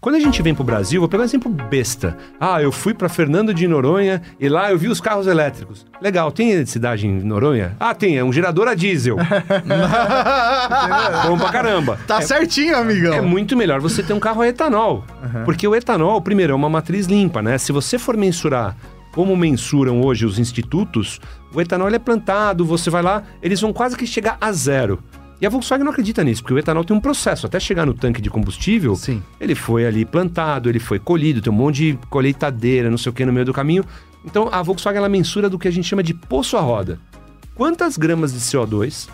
Quando a gente vem pro Brasil, vou pegar um exemplo besta. Ah, eu fui para Fernando de Noronha e lá eu vi os carros elétricos. Legal, tem eletricidade em Noronha? Ah, tem, é um gerador a diesel. Bom pra caramba. Tá é, certinho, amigão. é muito melhor você ter um carro a etanol. Porque o etanol, primeiro, é uma matriz limpa, né? Se você for mensurar como mensuram hoje os institutos, o etanol é plantado, você vai lá, eles vão quase que chegar a zero. E a Volkswagen não acredita nisso, porque o etanol tem um processo. Até chegar no tanque de combustível, Sim. ele foi ali plantado, ele foi colhido, tem um monte de colheitadeira, não sei o que, no meio do caminho. Então a Volkswagen ela mensura do que a gente chama de poço à roda. Quantas gramas de CO2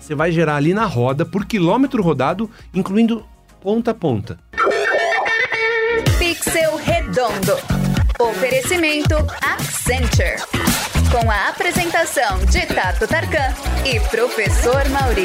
você vai gerar ali na roda por quilômetro rodado, incluindo ponta a ponta? Pixel Redondo. Oferecimento Accenture. Com a apresentação de Tato Tarkan e Professor Mauri.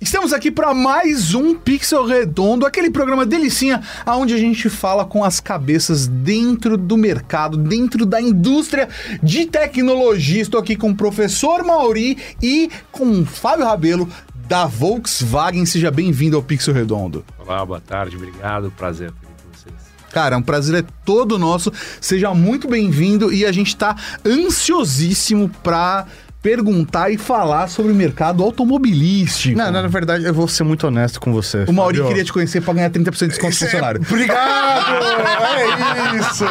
Estamos aqui para mais um Pixel Redondo, aquele programa delicinha onde a gente fala com as cabeças dentro do mercado, dentro da indústria de tecnologia. Estou aqui com o professor Mauri e com o Fábio Rabelo da Volkswagen. Seja bem-vindo ao Pixel Redondo. Olá, boa tarde, obrigado, prazer Cara, um prazer é todo nosso. Seja muito bem-vindo e a gente está ansiosíssimo para perguntar e falar sobre o mercado automobilístico. Não, não, na verdade, eu vou ser muito honesto com você. O Mauri queria te conhecer para ganhar 30% de desconto no funcionário. Obrigado! é isso!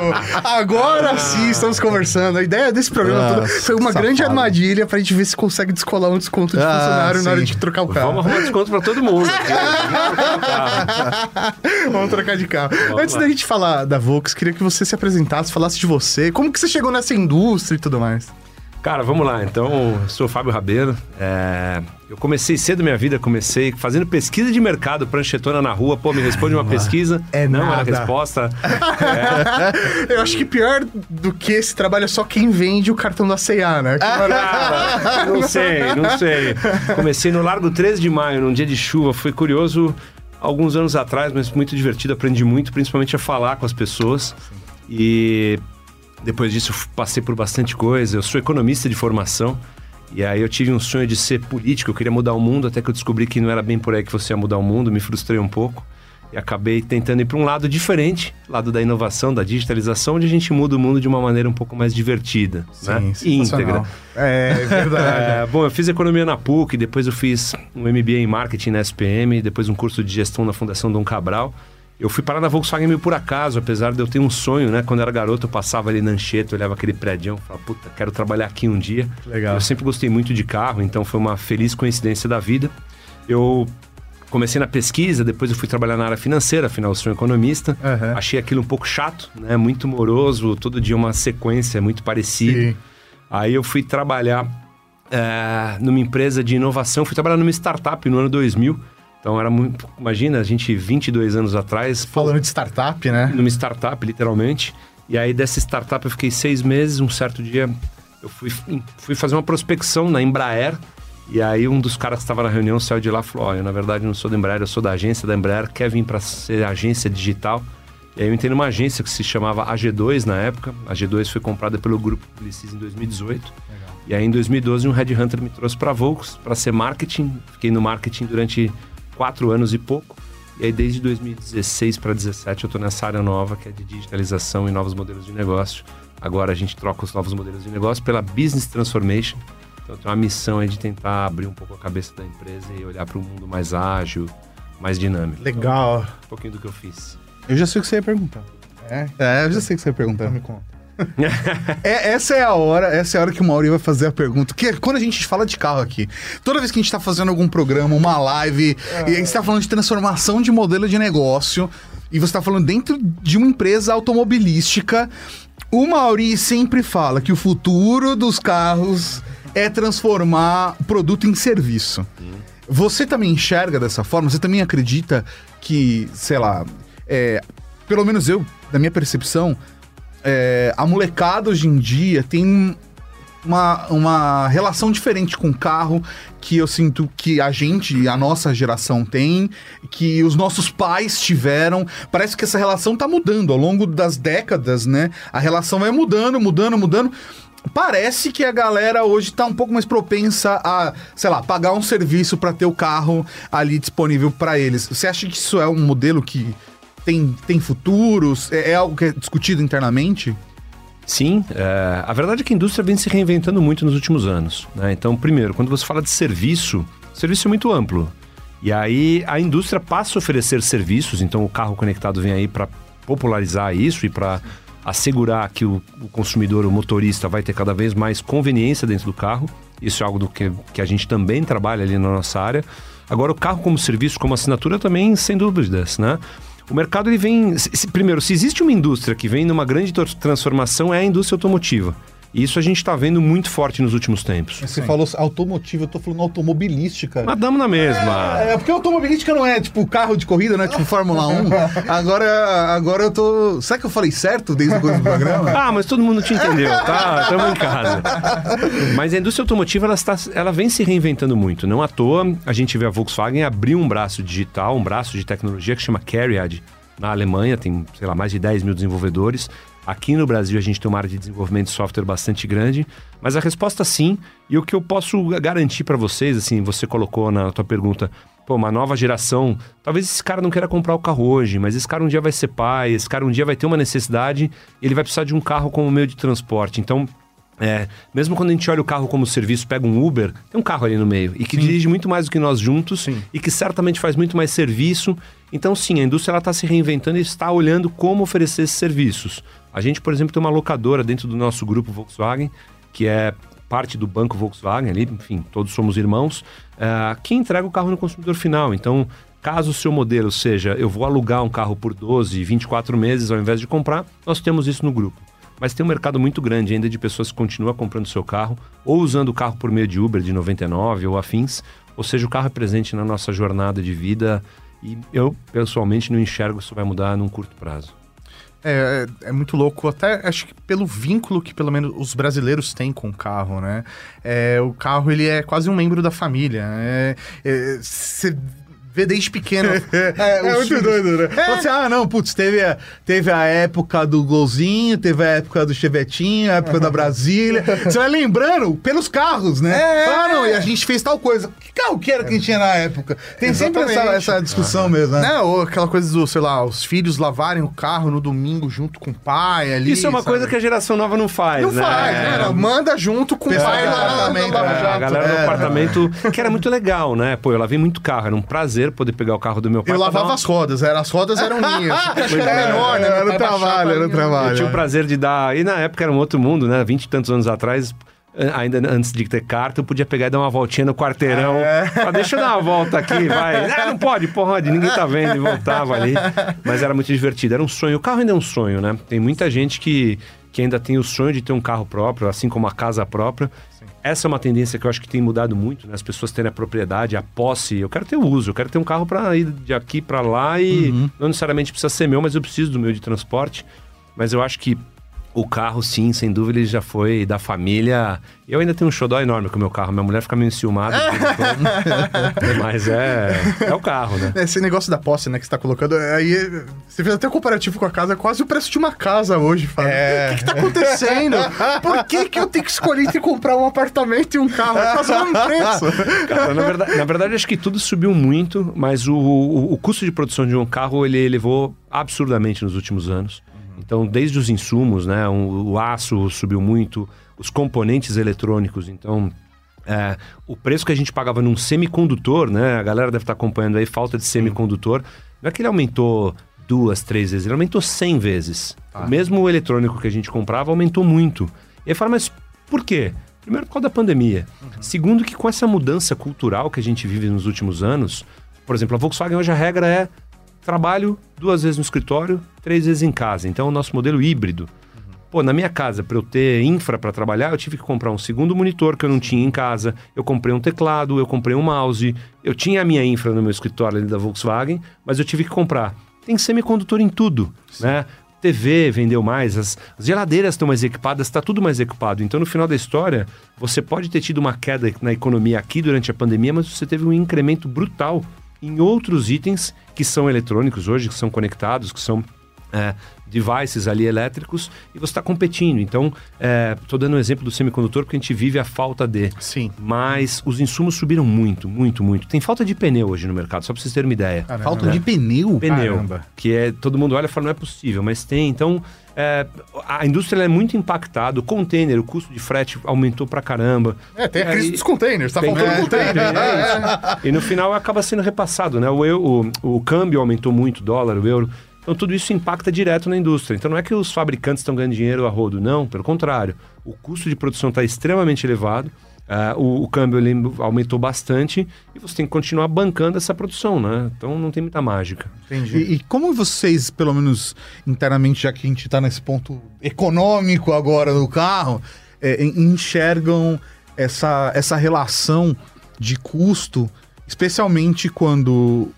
Agora sim estamos conversando. A ideia desse programa Ah, todo foi uma safado. grande armadilha pra gente ver se consegue descolar um desconto de Ah, funcionário na hora sim. de trocar o carro. Vamos arrumar desconto pra todo mundo. Vamos trocar de carro. Vamos Antes lá. da gente falar da Volks, queria que você se apresentasse, falasse de você, como que você chegou nessa indústria e tudo mais. Cara, vamos lá. Então, eu sou o Fábio Rabelo. É, Eu comecei cedo minha vida, comecei fazendo pesquisa de mercado, pranchetona na rua. Pô, me responde uma pesquisa. é Não nada. era resposta. Eu acho que pior do que esse trabalho é só quem vende o cartão da C&A, né? Cara, não sei, não sei. Comecei no Largo 13 de Maio, num dia de chuva. Foi curioso alguns anos atrás, mas muito divertido. Aprendi muito, principalmente a falar com as pessoas. E depois disso passei por bastante coisa. Eu sou economista de formação. E aí eu tive um sonho de ser político, eu queria mudar o mundo, até que eu descobri que não era bem por aí que você ia mudar o mundo, me frustrei um pouco. E acabei tentando ir para um lado diferente, lado da inovação, da digitalização, onde a gente muda o mundo de uma maneira um pouco mais divertida, né? E íntegra. É, é verdade. É, bom, eu fiz economia na PUC, depois eu fiz um MBA em marketing na SPM, depois um curso de gestão na Fundação Dom Cabral. Eu fui parar na Volkswagen meio por acaso, apesar de eu ter um sonho, né? Quando eu era garoto, eu passava ali na Anchieta, eu olhava aquele prédio, falava, puta, quero trabalhar aqui um dia. Legal. Eu sempre gostei muito de carro, então foi uma feliz coincidência da vida. Eu comecei na pesquisa, depois eu fui trabalhar na área financeira, afinal eu sou um economista. Aham. Achei aquilo um pouco chato, né? Muito moroso, todo dia uma sequência muito parecida. Sim. Aí eu fui trabalhar é, numa empresa de inovação, fui trabalhar numa startup no ano 2000. Então era muito. Imagina, a gente 22 anos atrás. Falando de startup, né? numa startup, literalmente. E aí dessa startup eu fiquei seis meses. Um certo dia eu fui, fui fazer uma prospecção na Embraer. E aí um dos caras que estava na reunião saiu de lá e falou: Olha, na verdade não sou da Embraer, eu sou da agência da Embraer, quer vir para ser agência digital. E aí eu entrei numa agência que se chamava AG2 na época. A AG2 foi comprada pelo grupo Publicis em 2018. E aí em 2012 um headhunter me trouxe para Volks para ser marketing. Fiquei no marketing durante quatro anos e pouco. E aí desde 2016 para 2017 eu estou nessa área nova que é de digitalização e novos modelos de negócio. Agora a gente troca os novos modelos de negócio pela business transformation. Então tem uma missão aí de tentar abrir um pouco a cabeça da empresa e olhar para um mundo mais ágil, mais dinâmico. Legal. Um pouquinho do que eu fiz. Eu já sei o que você ia perguntar. É, É, eu já sei o que você ia perguntar. me conta. É, essa é a hora, essa é a hora que o Mauri vai fazer a pergunta. Que é quando a gente fala de carro aqui, toda vez que a gente tá fazendo algum programa, uma live, e aí você tá falando de transformação de modelo de negócio, e você tá falando dentro de uma empresa automobilística, o Mauri sempre fala que o futuro dos carros é transformar produto em serviço. Você também enxerga dessa forma? Você também acredita que, sei lá, é, pelo menos eu, da minha percepção, é, a molecada hoje em dia tem uma, uma relação diferente com o carro que eu sinto que a gente, a nossa geração tem, que os nossos pais tiveram. Parece que essa relação tá mudando ao longo das décadas, né? A relação vai mudando, mudando, mudando. parece que a galera hoje tá um pouco mais propensa a, sei lá, pagar um serviço para ter o carro ali disponível para eles. Você acha que isso é um modelo que tem, tem futuros? É, é algo que é discutido internamente? Sim, é, a verdade é que a indústria vem se reinventando muito nos últimos anos. Né? Então, primeiro, quando você fala de serviço, serviço é muito amplo. E aí a indústria passa a oferecer serviços, então o carro conectado vem aí para popularizar isso e para assegurar que o, o, consumidor, o motorista, vai ter cada vez mais conveniência dentro do carro. Isso é algo do que, que a gente também trabalha ali na nossa área. Agora, o carro como serviço, como assinatura, também, sem dúvidas, né? O mercado ele vem. Se, primeiro, se existe uma indústria que vem numa grande transformação, é a indústria automotiva. Isso a gente está vendo muito forte nos últimos tempos. Você Sim. falou automotiva, eu tô falando automobilística. Mas damos na mesma. É, é, porque automobilística não é tipo carro de corrida, não é tipo Fórmula 1. Agora, agora eu tô. Será que eu falei certo desde o começo do programa? Ah, mas todo mundo te entendeu, tá? Estamos em casa. Mas a indústria automotiva ela, está, ela vem se reinventando muito. Não à toa a gente vê a Volkswagen abrir um braço digital, um braço de tecnologia que chama Cariad na Alemanha, tem, sei lá, mais de 10 mil desenvolvedores. Aqui no Brasil a gente tem uma área de desenvolvimento de software bastante grande, mas a resposta sim, e o que eu posso garantir para vocês, assim, você colocou na tua pergunta, pô, uma nova geração, talvez esse cara não queira comprar o carro hoje, mas esse cara um dia vai ser pai, esse cara um dia vai ter uma necessidade, ele vai precisar de um carro como meio de transporte. Então, é, mesmo quando a gente olha o carro como serviço, pega um Uber, tem um carro ali no meio e que sim. dirige muito mais do que nós juntos sim. e que certamente faz muito mais serviço. Então, sim, a indústria está se reinventando e está olhando como oferecer esses serviços. A gente, por exemplo, tem uma locadora dentro do nosso grupo Volkswagen, que é parte do banco Volkswagen ali, enfim, todos somos irmãos, uh, que entrega o carro no consumidor final. Então, caso o seu modelo seja eu vou alugar um carro por 12, 24 meses ao invés de comprar, nós temos isso no grupo. Mas tem um mercado muito grande ainda de pessoas que continuam comprando seu carro ou usando o carro por meio de Uber de 99 ou afins. Ou seja, o carro é presente na nossa jornada de vida e eu, pessoalmente, não enxergo que isso vai mudar num curto prazo. É, é, é, muito louco, até acho que pelo vínculo que pelo menos os brasileiros têm com o carro, né? É, o carro ele é quase um membro da família. Né? É, Você vê desde pequeno. é, é muito filhos. doido, né? É. Assim, ah, não, putz, teve a, teve a época do Golzinho, teve a época do Chevetinho, a época da Brasília. Você vai lembrando pelos carros, né? É. Ah, não, e a gente fez tal coisa. Que carro que era que a gente tinha na época? Tem Exatamente. sempre essa, essa discussão mesmo, né? né? Ou aquela coisa do, sei lá, os filhos lavarem o carro no domingo junto com o pai ali. Isso é uma sabe? coisa que a geração nova não faz, não né? faz, né? Manda junto com o pai lá no apartamento. A galera do apartamento, que era muito legal, né? Pô, eu lavei muito carro, era um prazer poder pegar o carro do meu pai. Eu lavava as rodas, era, as rodas eram minhas. Era menor, né? Era o trabalho, era o trabalho. Eu tinha o prazer de dar. E na época era um outro mundo, né? Vinte e tantos anos atrás ainda antes de ter carta, eu podia pegar e dar uma voltinha no quarteirão. É. Ah, deixa eu dar uma volta aqui, vai. Ah, não pode, pode, ninguém tá vendo. E voltava ali. Mas era muito divertido. Era um sonho. O carro ainda é um sonho, né? Tem muita gente que, que ainda tem o sonho de ter um carro próprio, assim como a casa própria. Essa é uma tendência que eu acho que tem mudado muito, né? As pessoas terem a propriedade, a posse. Eu quero ter o uso, eu quero ter um carro para ir de aqui para lá e uhum. não necessariamente precisa ser meu, mas eu preciso do meio de transporte. Mas eu acho que o carro, sim, sem dúvida, ele já foi da família. Eu ainda tenho um xodó enorme com o meu carro. Minha mulher fica meio enciumada. mas é, é o carro, né? Esse negócio da posse, né, que você tá colocando. Aí você fez até um comparativo com a casa, é quase o preço de uma casa hoje, Fábio. É. O que, que tá acontecendo? Por que, que eu tenho que escolher entre comprar um apartamento e um carro? É quase o preço. Cara, na, verdade, na verdade, acho que tudo subiu muito, mas o, o, o custo de produção de um carro ele elevou absurdamente nos últimos anos. Então, desde os insumos, né? O, o aço subiu muito, os componentes eletrônicos. Então, é, o preço que a gente pagava num semicondutor, né? A galera deve estar acompanhando aí, falta de semicondutor. Não é que ele aumentou duas, três vezes, ele aumentou cem vezes. Ah. Mesmo o eletrônico que a gente comprava aumentou muito. E aí fala, mas por quê? Primeiro, por causa da pandemia. Uhum. Segundo, que com essa mudança cultural que a gente vive nos últimos anos, por exemplo, a Volkswagen hoje a regra é trabalho duas vezes no escritório, três vezes em casa. Então, é o nosso modelo híbrido. Pô, na minha casa, para eu ter infra para trabalhar, eu tive que comprar um segundo monitor que eu não tinha em casa. Eu comprei um teclado, eu comprei um mouse. Eu tinha a minha infra no meu escritório ali da Volkswagen, mas eu tive que comprar. Tem semicondutor em tudo, Sim. né? TV vendeu mais, as, geladeiras estão mais equipadas, está tudo mais equipado. Então, no final da história, você pode ter tido uma queda na economia aqui durante a pandemia, mas você teve um incremento brutal em outros itens que são eletrônicos hoje, que são conectados, que são é, devices ali elétricos e você está competindo. Então, estou dando um exemplo do semicondutor porque a gente vive a falta de. Sim. Mas os insumos subiram muito, muito, muito. Tem falta de pneu hoje no mercado, só para vocês terem uma ideia. Caramba. Falta de pneu? Pneu, Caramba. que é todo mundo olha e fala não é possível, mas tem. Então, é, a indústria ela é muito impactada. O container, o custo de frete aumentou pra caramba. É, tem a crise aí- dos containers, tá Tem faltando tudo, container. tem, é isso. E no final acaba sendo repassado, né? O, eu- o, o câmbio aumentou muito, o dólar, o euro. Então tudo isso impacta direto na indústria. Então não é que os fabricantes estão ganhando dinheiro a rodo, não. Pelo contrário. O custo de produção está extremamente elevado. ah, o, o câmbio ele aumentou bastante e você tem que continuar bancando essa produção, né? Então não tem muita mágica. Entendi. E, e como vocês, pelo menos internamente, já que a gente está nesse ponto econômico agora do carro, é, en- enxergam essa, essa relação de custo, especialmente quando,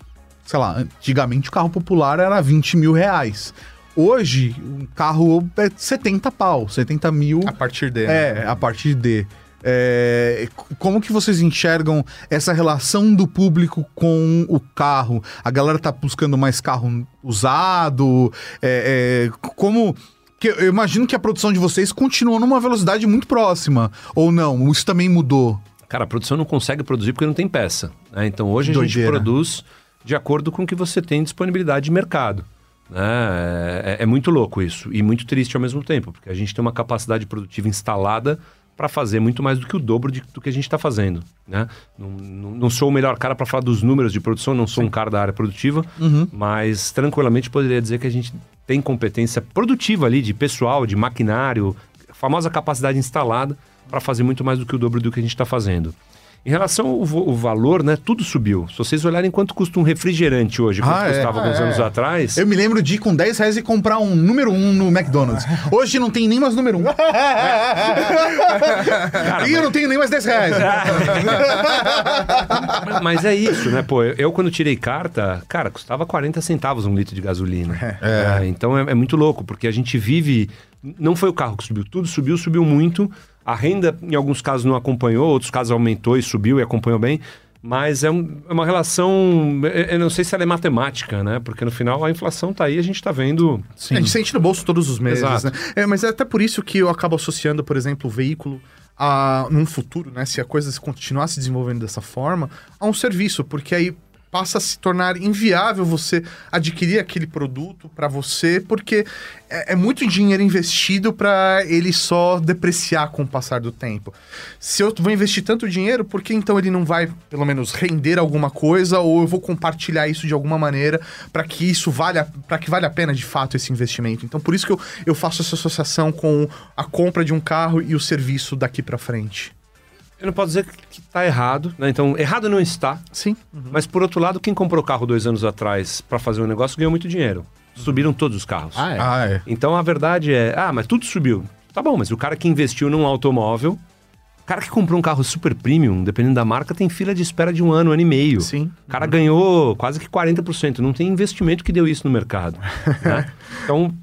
sei lá, antigamente o carro popular era 20 mil reais. Hoje, um carro é 70 pau, 70 mil. A partir dele. né? É, a partir de. É, como que vocês enxergam essa relação do público com o carro? A galera tá buscando mais carro usado? É, é, como. Que eu imagino que a produção de vocês continuou numa velocidade muito próxima. Ou não? Isso também mudou. Cara, a produção não consegue produzir porque não tem peça. né? Então hoje a gente Doideira. produz de acordo com o que você tem disponibilidade de mercado. né? É, é muito louco isso e muito triste ao mesmo tempo, porque a gente tem uma capacidade produtiva instalada para fazer muito mais do que o dobro de- do que a gente está fazendo. Né? Não, não- não sou o melhor cara para falar dos números de produção, não sou um cara da área produtiva, mas tranquilamente poderia dizer que a gente tem competência produtiva ali de pessoal, de maquinário, famosa capacidade instalada para fazer muito mais do que o dobro do que a gente está fazendo. Em relação ao valor, né, tudo subiu. Se vocês olharem quanto custa um refrigerante hoje, quanto Ah, é. custava alguns Ah, anos é. atrás, Eu me lembro de ir com 10 reais e comprar um número 1 no McDonald's. Hoje não tem nem mais número 1. e eu não tenho nem mais 10 reais. Mas é isso, né? Pô, eu, quando tirei carta, cara, custava 40 centavos um litro de gasolina. É, então é, é muito louco, porque a gente vive. Não foi o carro que subiu, tudo subiu, subiu muito. A renda, em alguns casos, não acompanhou, outros casos aumentou e subiu e acompanhou bem. Mas é, um- é uma relação. Eu eu não sei se ela é matemática, né? Porque no final a inflação tá aí, a gente tá vendo. A gente sente no bolso todos os meses, Exato. né? É, mas é até por isso que eu acabo associando, por exemplo, o veículo a, num futuro, né? Se a coisa se continuar se desenvolvendo dessa forma, a um serviço, porque aí passa a se tornar inviável você adquirir aquele produto para você, porque é, é muito dinheiro investido para ele só depreciar com o passar do tempo. Se eu vou investir tanto dinheiro, por que então ele não vai, pelo menos, render alguma coisa ou eu vou compartilhar isso de alguma maneira para que isso valha, para que valha a pena de fato esse investimento? Então, por isso que eu, eu faço essa associação com a compra de um carro e o serviço daqui para frente. Eu não posso dizer que tá errado, né? Então, errado não está. Sim. Mas por outro lado, quem comprou carro dois anos atrás para fazer um negócio ganhou muito dinheiro. Subiram todos os carros. Ah, é. Ah, é. Então a verdade é, ah, mas tudo subiu. Tá bom, mas o cara que investiu num automóvel, o cara que comprou um carro super premium, dependendo da marca, tem fila de espera de um ano, um ano e meio. Sim. O cara ganhou quase que 40%. Não tem investimento que deu isso no mercado. né? Então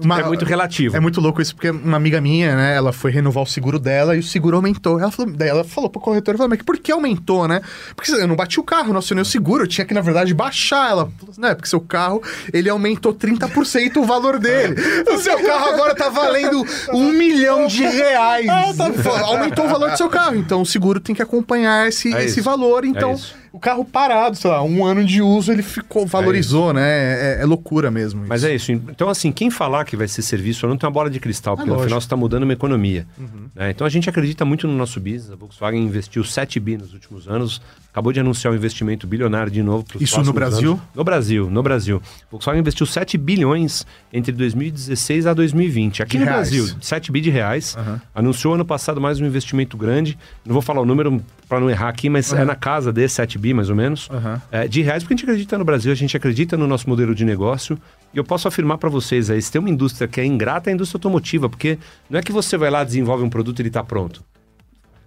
Uma- é muito relativo. É muito louco isso, porque uma amiga minha, né, ela foi renovar o seguro dela e o seguro aumentou. Ela falou, daí ela falou pro corretor, falou, mas por que aumentou, né? Porque eu não bati o carro, não acionei o seguro, eu tinha que, na verdade, baixar. Ela falou, né, porque seu carro, ele aumentou 30% o valor dele. O seu carro agora tá valendo um milhão de reais. Ah, tá, aumentou o valor do seu carro, então o seguro tem que acompanhar esse, É esse valor. Então, isso. O carro parado, sei lá, um ano de uso, ele ficou, valorizou, né? É, é loucura mesmo. Mas é isso. Então, assim, quem falar que vai ser serviço não tem uma bola de cristal, porque no lógico. final você está mudando uma economia. né? Então, a gente acredita muito no nosso business. A Volkswagen investiu 7 bi nos últimos anos. Acabou de anunciar um investimento bilionário de novo. Isso no Brasil? anos. No Brasil, no Brasil. A Volkswagen investiu 7 bilhões entre 2016 a 2020. Aqui De no reais. Brasil, 7 bi de reais. Anunciou ano passado mais um investimento grande. Não vou falar o número para não errar aqui, mas é na casa de 7 bi, mais ou menos. Aham. É, de reais, porque a gente acredita no Brasil, a gente acredita no nosso modelo de negócio. E eu posso afirmar para vocês aí, se tem uma indústria que é ingrata, é a indústria automotiva, porque não é que você vai lá, desenvolve um produto e ele está pronto.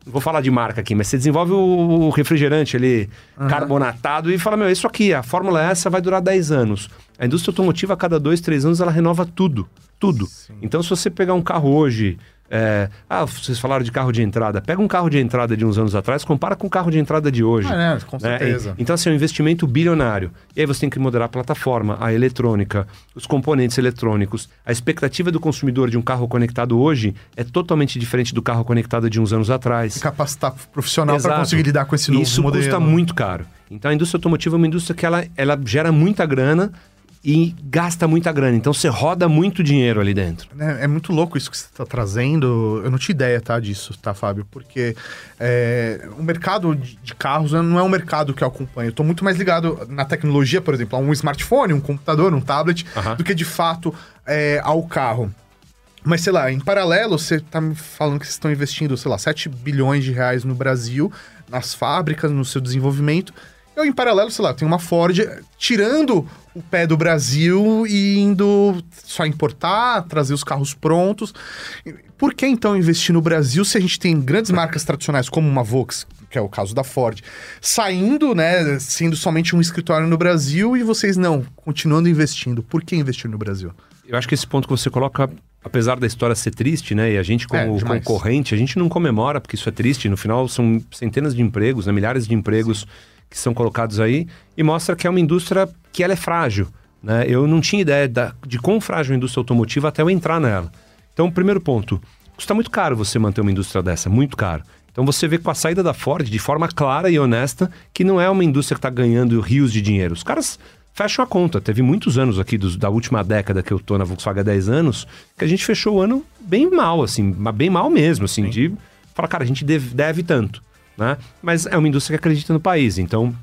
Não vou falar de marca aqui, mas você desenvolve o refrigerante ali, carbonatado, e fala, meu, isso aqui, a fórmula essa vai durar 10 anos. A indústria automotiva, a cada 2, 3 anos, ela renova tudo. Tudo. Então, se você pegar um carro hoje, É, ah, vocês falaram de carro de entrada. Pega um carro de entrada de uns anos atrás, compara com o carro de entrada de hoje. Ah, é, com né? certeza. E- então, assim, é um investimento bilionário. E aí você tem que moderar a plataforma, a eletrônica, os componentes eletrônicos. A expectativa do consumidor de um carro conectado hoje é totalmente diferente do carro conectado de uns anos atrás. Capacitar profissional para conseguir lidar com esse novo Isso modelo. custa muito caro. Então a indústria automotiva é uma indústria que ela, ela gera muita grana e gasta muita grana. Então você roda muito dinheiro ali dentro. É, é muito louco isso que você está trazendo. Eu não tinha ideia, tá, disso, tá, Fábio? Porque é, o mercado de, carros não é um mercado que eu acompanho. Eu tô muito mais ligado na tecnologia, por exemplo, a um smartphone, um computador, um tablet, Aham. do que de fato é, ao carro. Mas, sei lá, em paralelo, você tá me falando que vocês estão investindo, sei lá, 7 bilhões de reais no Brasil, nas fábricas, no seu desenvolvimento. Eu, em paralelo, sei lá, tem uma Ford tirando o pé do Brasil e indo só importar, trazer os carros prontos. Por que então investir no Brasil se a gente tem grandes marcas tradicionais como uma Vox, que é o caso da Ford, saindo, né, sendo somente um escritório no Brasil e vocês não, continuando investindo? Por que investir no Brasil? Eu acho que esse ponto que você coloca, apesar da história ser triste, né? E a gente, como É, concorrente, a gente não comemora porque isso é triste. No final, são centenas de empregos, né? milhares de empregos que são colocados aí e mostra que é uma indústria que ela é frágil. Né? Eu não tinha ideia da- de quão frágil a indústria automotiva até eu entrar nela. Então, primeiro ponto, custa muito caro você manter uma indústria dessa, muito caro. Então você vê com a saída da Ford, de forma clara e honesta, que não é uma indústria que está ganhando rios de dinheiro. Os caras fecham a conta. Teve muitos anos aqui, dos- da última década que eu tô na Volkswagen há 10 anos, que a gente fechou o ano bem mal, assim, bem mal mesmo, assim, de falar, cara, a gente deve, deve tanto, né? Mas é uma indústria que acredita no país, então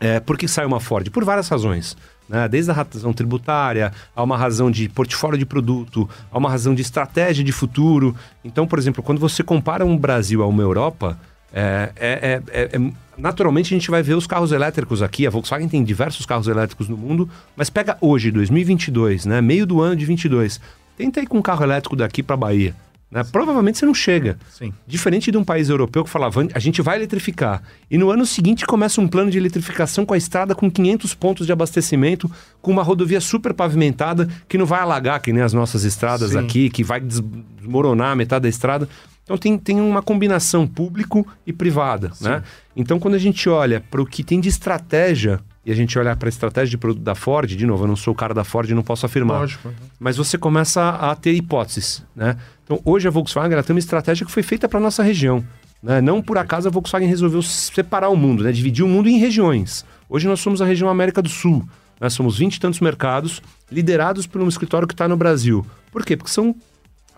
é, por que sai uma Ford? Por várias razões. Né? Desde a razão tributária, a uma razão de portfólio de produto, a uma razão de estratégia de futuro. Então, por exemplo, quando você compara um Brasil a uma Europa, é, é- é- é- é- naturalmente a gente vai ver os carros elétricos aqui. A Volkswagen tem diversos carros elétricos no mundo, mas pega hoje, 2022, né? meio do ano de 22. Tenta ir com um carro elétrico daqui para Bahia. Né? Provavelmente você não chega. Sim. Diferente de um país europeu que falava, a gente vai eletrificar. E no ano seguinte começa um plano de eletrificação com a estrada com 500 pontos de abastecimento, com uma rodovia super pavimentada, que não vai alagar, que nem as nossas estradas Sim. aqui, que vai des- desmoronar metade da estrada. Então tem, tem uma combinação público e privada, né? Então quando a gente olha para o que tem de estratégia, e a gente olha para a estratégia de produto da Ford, de novo, eu não sou o cara da Ford e não posso afirmar Lógico. mas você começa a ter hipóteses, né? Então, hoje a Volkswagen ela tem uma estratégia que foi feita para nossa região, né? Não por acaso a Volkswagen resolveu separar o mundo, né? Dividir o mundo em regiões. Hoje nós somos a região América do Sul. Nós somos 20 e tantos mercados liderados por um escritório que está no Brasil. Por quê? Porque são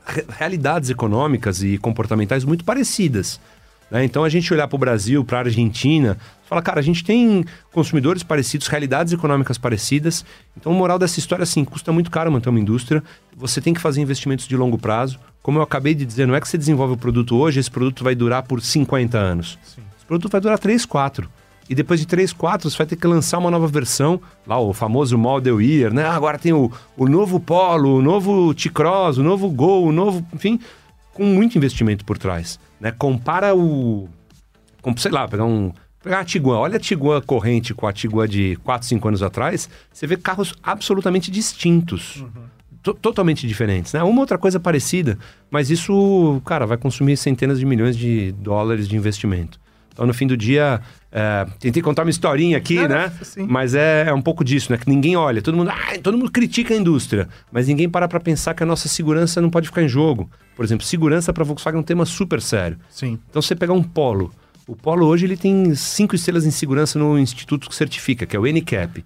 re- realidades econômicas e comportamentais muito parecidas. né? Então a gente olhar para o Brasil, para a Argentina, fala, cara, a gente tem consumidores parecidos, realidades econômicas parecidas. Então, o moral dessa história, assim, custa muito caro manter uma indústria. Você tem que fazer investimentos de longo prazo. Como eu acabei de dizer, não é que você desenvolve o produto hoje, esse produto vai durar por 50 anos. Esse produto vai durar 3, 4. E depois de 3, 4, você vai ter que lançar uma nova versão, lá o famoso Model Year, né? Ah, Agora tem o, o novo Polo, o novo T-Cross, o novo Gol, o novo... Enfim, com muito investimento por trás. Né? Compara o... Com, sei lá, pegar um... Pegar a Tiguan. Olha a Tiguan corrente com a Tiguan de 4, 5 anos atrás. Você vê carros absolutamente distintos. To- totalmente diferentes, né? Uma outra coisa parecida, mas isso, cara, vai consumir centenas de milhões de dólares de investimento. Então, no fim do dia, é, tentei contar uma historinha aqui, Não, né? sim. Mas é, é um pouco disso, né? Que ninguém olha. Todo mundo, ah, todo mundo critica a indústria, mas ninguém para para pensar que a nossa segurança não pode ficar em jogo. Por exemplo, segurança para Volkswagen é um tema super sério. Sim. Então, você pegar um Polo. O Polo hoje ele tem cinco estrelas em segurança no instituto que certifica, que é o NCAP.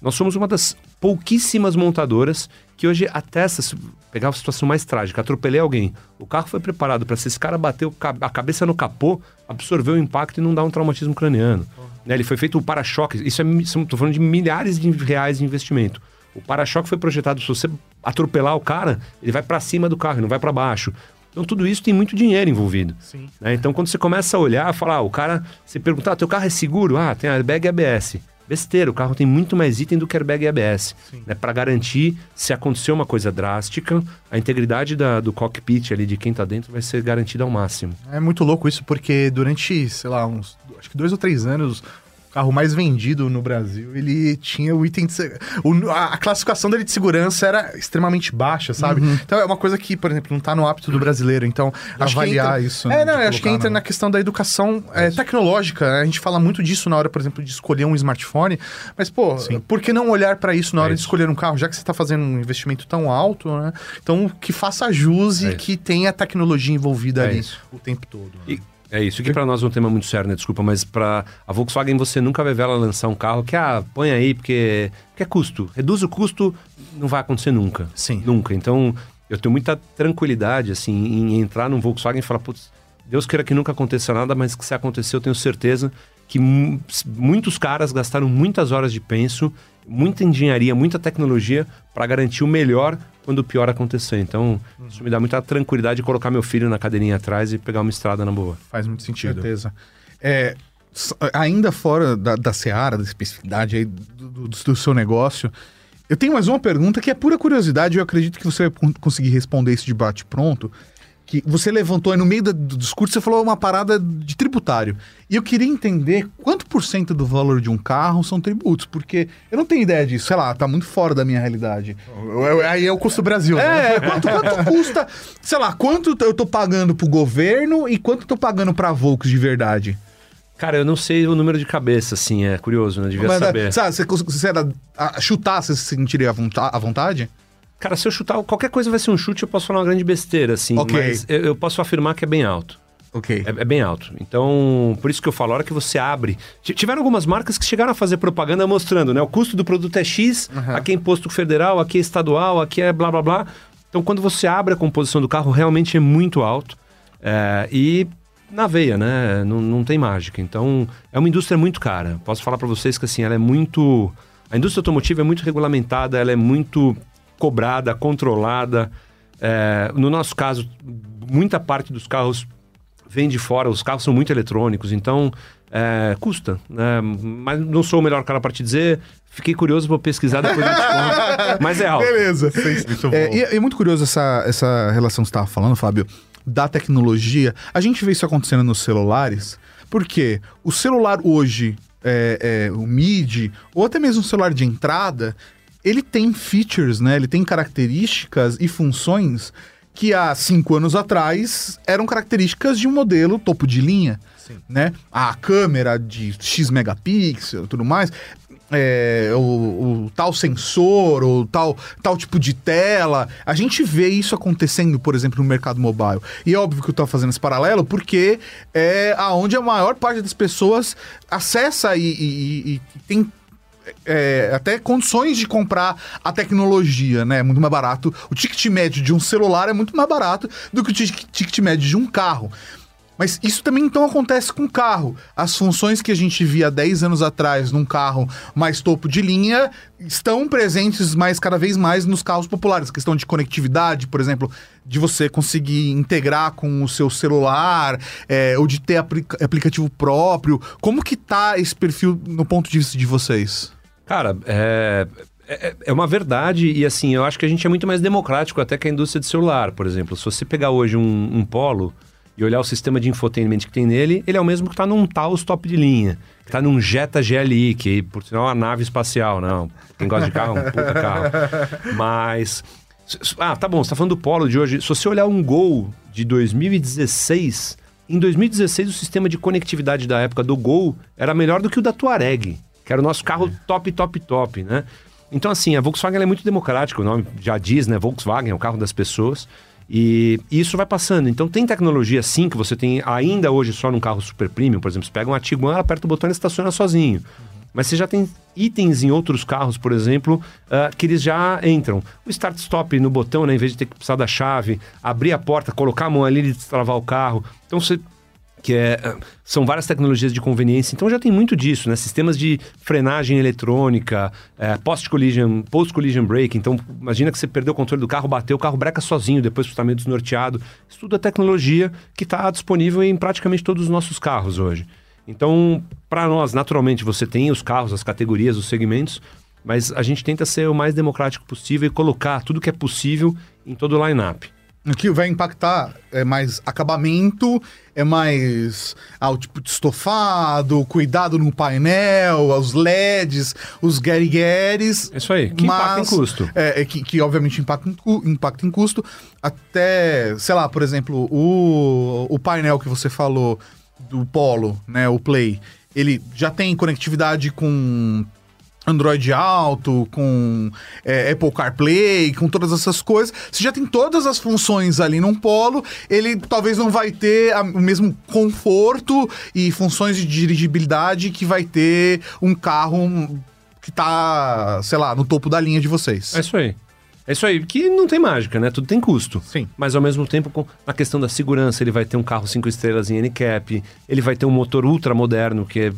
Nós somos uma das pouquíssimas montadoras que hoje atesta, se pegar a situação mais trágica, atropelei alguém. O carro foi preparado para se esse cara bater a cabeça no capô, absorver o impacto e não dar um traumatismo craniano. Né, Ele foi feito o para-choque, isso é, estou falando de milhares de reais de investimento. O para-choque foi projetado, se você atropelar o cara, ele vai para cima do carro, não vai para baixo. Então tudo isso tem muito dinheiro envolvido. Sim. né? Então quando você começa a olhar, falar, ah, o cara, você perguntar, ah, teu carro é seguro? Ah, tem airbag e ABS. Besteira, o carro tem muito mais item do que airbag e ABS. Né? Para garantir, se acontecer uma coisa drástica, a integridade da- do cockpit ali de quem tá dentro vai ser garantida ao máximo. É muito louco isso, porque durante, sei lá, uns acho que dois ou três anos, carro mais vendido no Brasil, ele tinha o item de o- a, a classificação dele de segurança era extremamente baixa, sabe? Então é uma coisa que, por exemplo, não tá no hábito do brasileiro. Então, Avaliar entra- isso, É, né, não, de acho que entra na- na questão da educação é, tecnológica. né? A gente fala muito disso na hora, por exemplo, de escolher um smartphone. Mas, pô, por que não olhar para isso na hora de isso. escolher um carro? Já que você tá fazendo um investimento tão alto, né? Então, que faça jus É e isso. que tenha tecnologia envolvida É ali isso. o tempo todo. né? E- é isso, que para nós é um tema muito sério, né? Desculpa, mas para a Volkswagen você nunca vai ver ela lançar um carro que, ah, põe aí porque, porque é custo. Reduz o custo, não vai acontecer nunca. Sim. Nunca. Então, eu tenho muita tranquilidade, assim, em entrar num Volkswagen e falar, putz, Deus queira que nunca aconteça nada, mas que se acontecer, eu tenho certeza que mu- muitos caras gastaram muitas horas de penso, muita engenharia, muita tecnologia para garantir o melhor quando o pior acontecer. Então, isso me dá muita tranquilidade de colocar meu filho na cadeirinha atrás e pegar uma estrada na boa. Faz muito sentido. certeza. É, ainda fora da, da seara, da especificidade aí do, do- do seu negócio, eu tenho mais uma pergunta que é pura curiosidade e eu acredito que você vai con- conseguir responder esse debate pronto. Que você levantou aí no meio do discurso, você falou uma parada de tributário. E eu queria entender quanto por cento do valor de um carro são tributos, porque eu não tenho ideia disso, sei lá, tá muito fora da minha realidade. Aí é o custo Brasil, né? É, quanto, quanto custa, sei lá, quanto eu tô pagando pro governo e quanto eu tô pagando pra Volks de verdade? Cara, eu não sei o número de cabeça, assim, é curioso, né? Devia Mas, saber. Sabe, você, você era, a, chutar, você se sentiria à vontade? Cara, se eu chutar, qualquer coisa vai ser um chute, eu posso falar uma grande besteira, assim, Ok. mas eu, eu posso afirmar que é bem alto. Ok. É, é bem alto. Então, por isso que eu falo, a hora que você abre. Tiveram algumas marcas que chegaram a fazer propaganda mostrando, né? O custo do produto é X, aqui é imposto federal, aqui é estadual, aqui é blá blá blá. Então, quando você abre a composição do carro, realmente é muito alto. É, e na veia, né? Não, não tem mágica. Então, é uma indústria muito cara. Posso falar para vocês que assim, ela é muito. A indústria automotiva é muito regulamentada, ela é muito cobrada, controlada. É, no nosso caso, muita parte dos carros vem de fora, os carros são muito eletrônicos, então é, custa. Né? Mas não sou o melhor cara para te dizer. Fiquei curioso, vou pesquisar depois. Mas é alto. Beleza. É, e é, é muito curioso essa, essa relação que você estava falando, Fábio, da tecnologia. A gente vê isso acontecendo nos celulares, porque o celular hoje, é, é, o MIDI, ou até mesmo o celular de entrada, ele tem features, né? Ele tem características e funções que há cinco anos atrás eram características de um modelo topo de linha. Né? A câmera de X megapixel e tudo mais. é, o, o tal sensor, ou tal, tal tipo de tela. A gente vê isso acontecendo, por exemplo, no mercado mobile. E é óbvio que eu tô fazendo esse paralelo porque é aonde a maior parte das pessoas acessa e, e- e- e tem é, até condições de comprar a tecnologia, né? É muito mais barato. O ticket médio de um celular é muito mais barato do que o tic- ticket médio de um carro. Mas isso também então acontece com o carro. As funções que a gente via 10 anos atrás num carro mais topo de linha estão presentes mais cada vez mais nos carros populares. A questão de conectividade, por exemplo, de você conseguir integrar com o seu celular, é, ou de ter aplica- aplicativo próprio. Como que tá esse perfil no ponto de vista de vocês? Cara, é, é, é uma verdade e assim, eu acho que a gente é muito mais democrático até que a indústria de celular, por exemplo. Se você pegar hoje um, um Polo e olhar o sistema de infotainment que tem nele, ele é o mesmo que está num Taos top de linha, que está num Jetta GLI, que por sinal é uma nave espacial, não. Quem gosta de carro, é um puta carro. Mas... Ah, tá bom, você tá falando do Polo de hoje. Se você olhar um Gol de 2016, em 2016 o sistema de conectividade da época do Gol era melhor do que o da Touareg, que era o nosso carro top, top, top, né? Então, assim, a Volkswagen é muito democrática, o nome já diz, né? Volkswagen é o carro das pessoas. E isso vai passando. Então, tem tecnologia, sim, que você tem ainda hoje só num carro super premium. Por exemplo, você pega um Tiguan, aperta o botão e estaciona sozinho. Mas você já tem itens em outros carros, por exemplo, ah, que eles já entram. O start-stop no botão, né, em vez de ter que precisar da chave, abrir a porta, colocar a mão ali e destravar o carro. Então você que é, ah, são várias tecnologias de conveniência. Então já tem muito disso, né? Sistemas de frenagem eletrônica, é, post-collision, post-collision brake. Então, imagina que você perdeu o controle do carro, bateu, o carro breca sozinho depois que está meio desnorteado. Isso tudo é tecnologia que está disponível em praticamente todos os nossos carros hoje. Então, para nós, naturalmente, você tem os carros, as categorias, os segmentos, mas a gente tenta ser o mais democrático possível e colocar tudo que é possível em todo o line-up. O que vai impactar é mais acabamento, é mais ah, o tipo de estofado, cuidado no painel, os LEDs, os guerigueres. É isso aí, que impacta em custo. É, é que, que obviamente impacta em, impacta em custo. Até, sei lá, por exemplo, o, o painel que você falou do Polo, né, o Play, ele já tem conectividade com Android Auto, com é, Apple CarPlay, com todas essas coisas. Você já tem todas as funções ali num Polo, ele talvez não vai ter a- o mesmo conforto e funções de dirigibilidade que vai ter um carro que tá, sei lá, no topo da linha de vocês. É isso aí. É isso aí, que não tem mágica, né? Tudo tem custo. Sim. Mas ao mesmo tempo, com- na questão da segurança, ele vai ter um carro 5 estrelas em NCAP, ele vai ter um motor ultra moderno, que é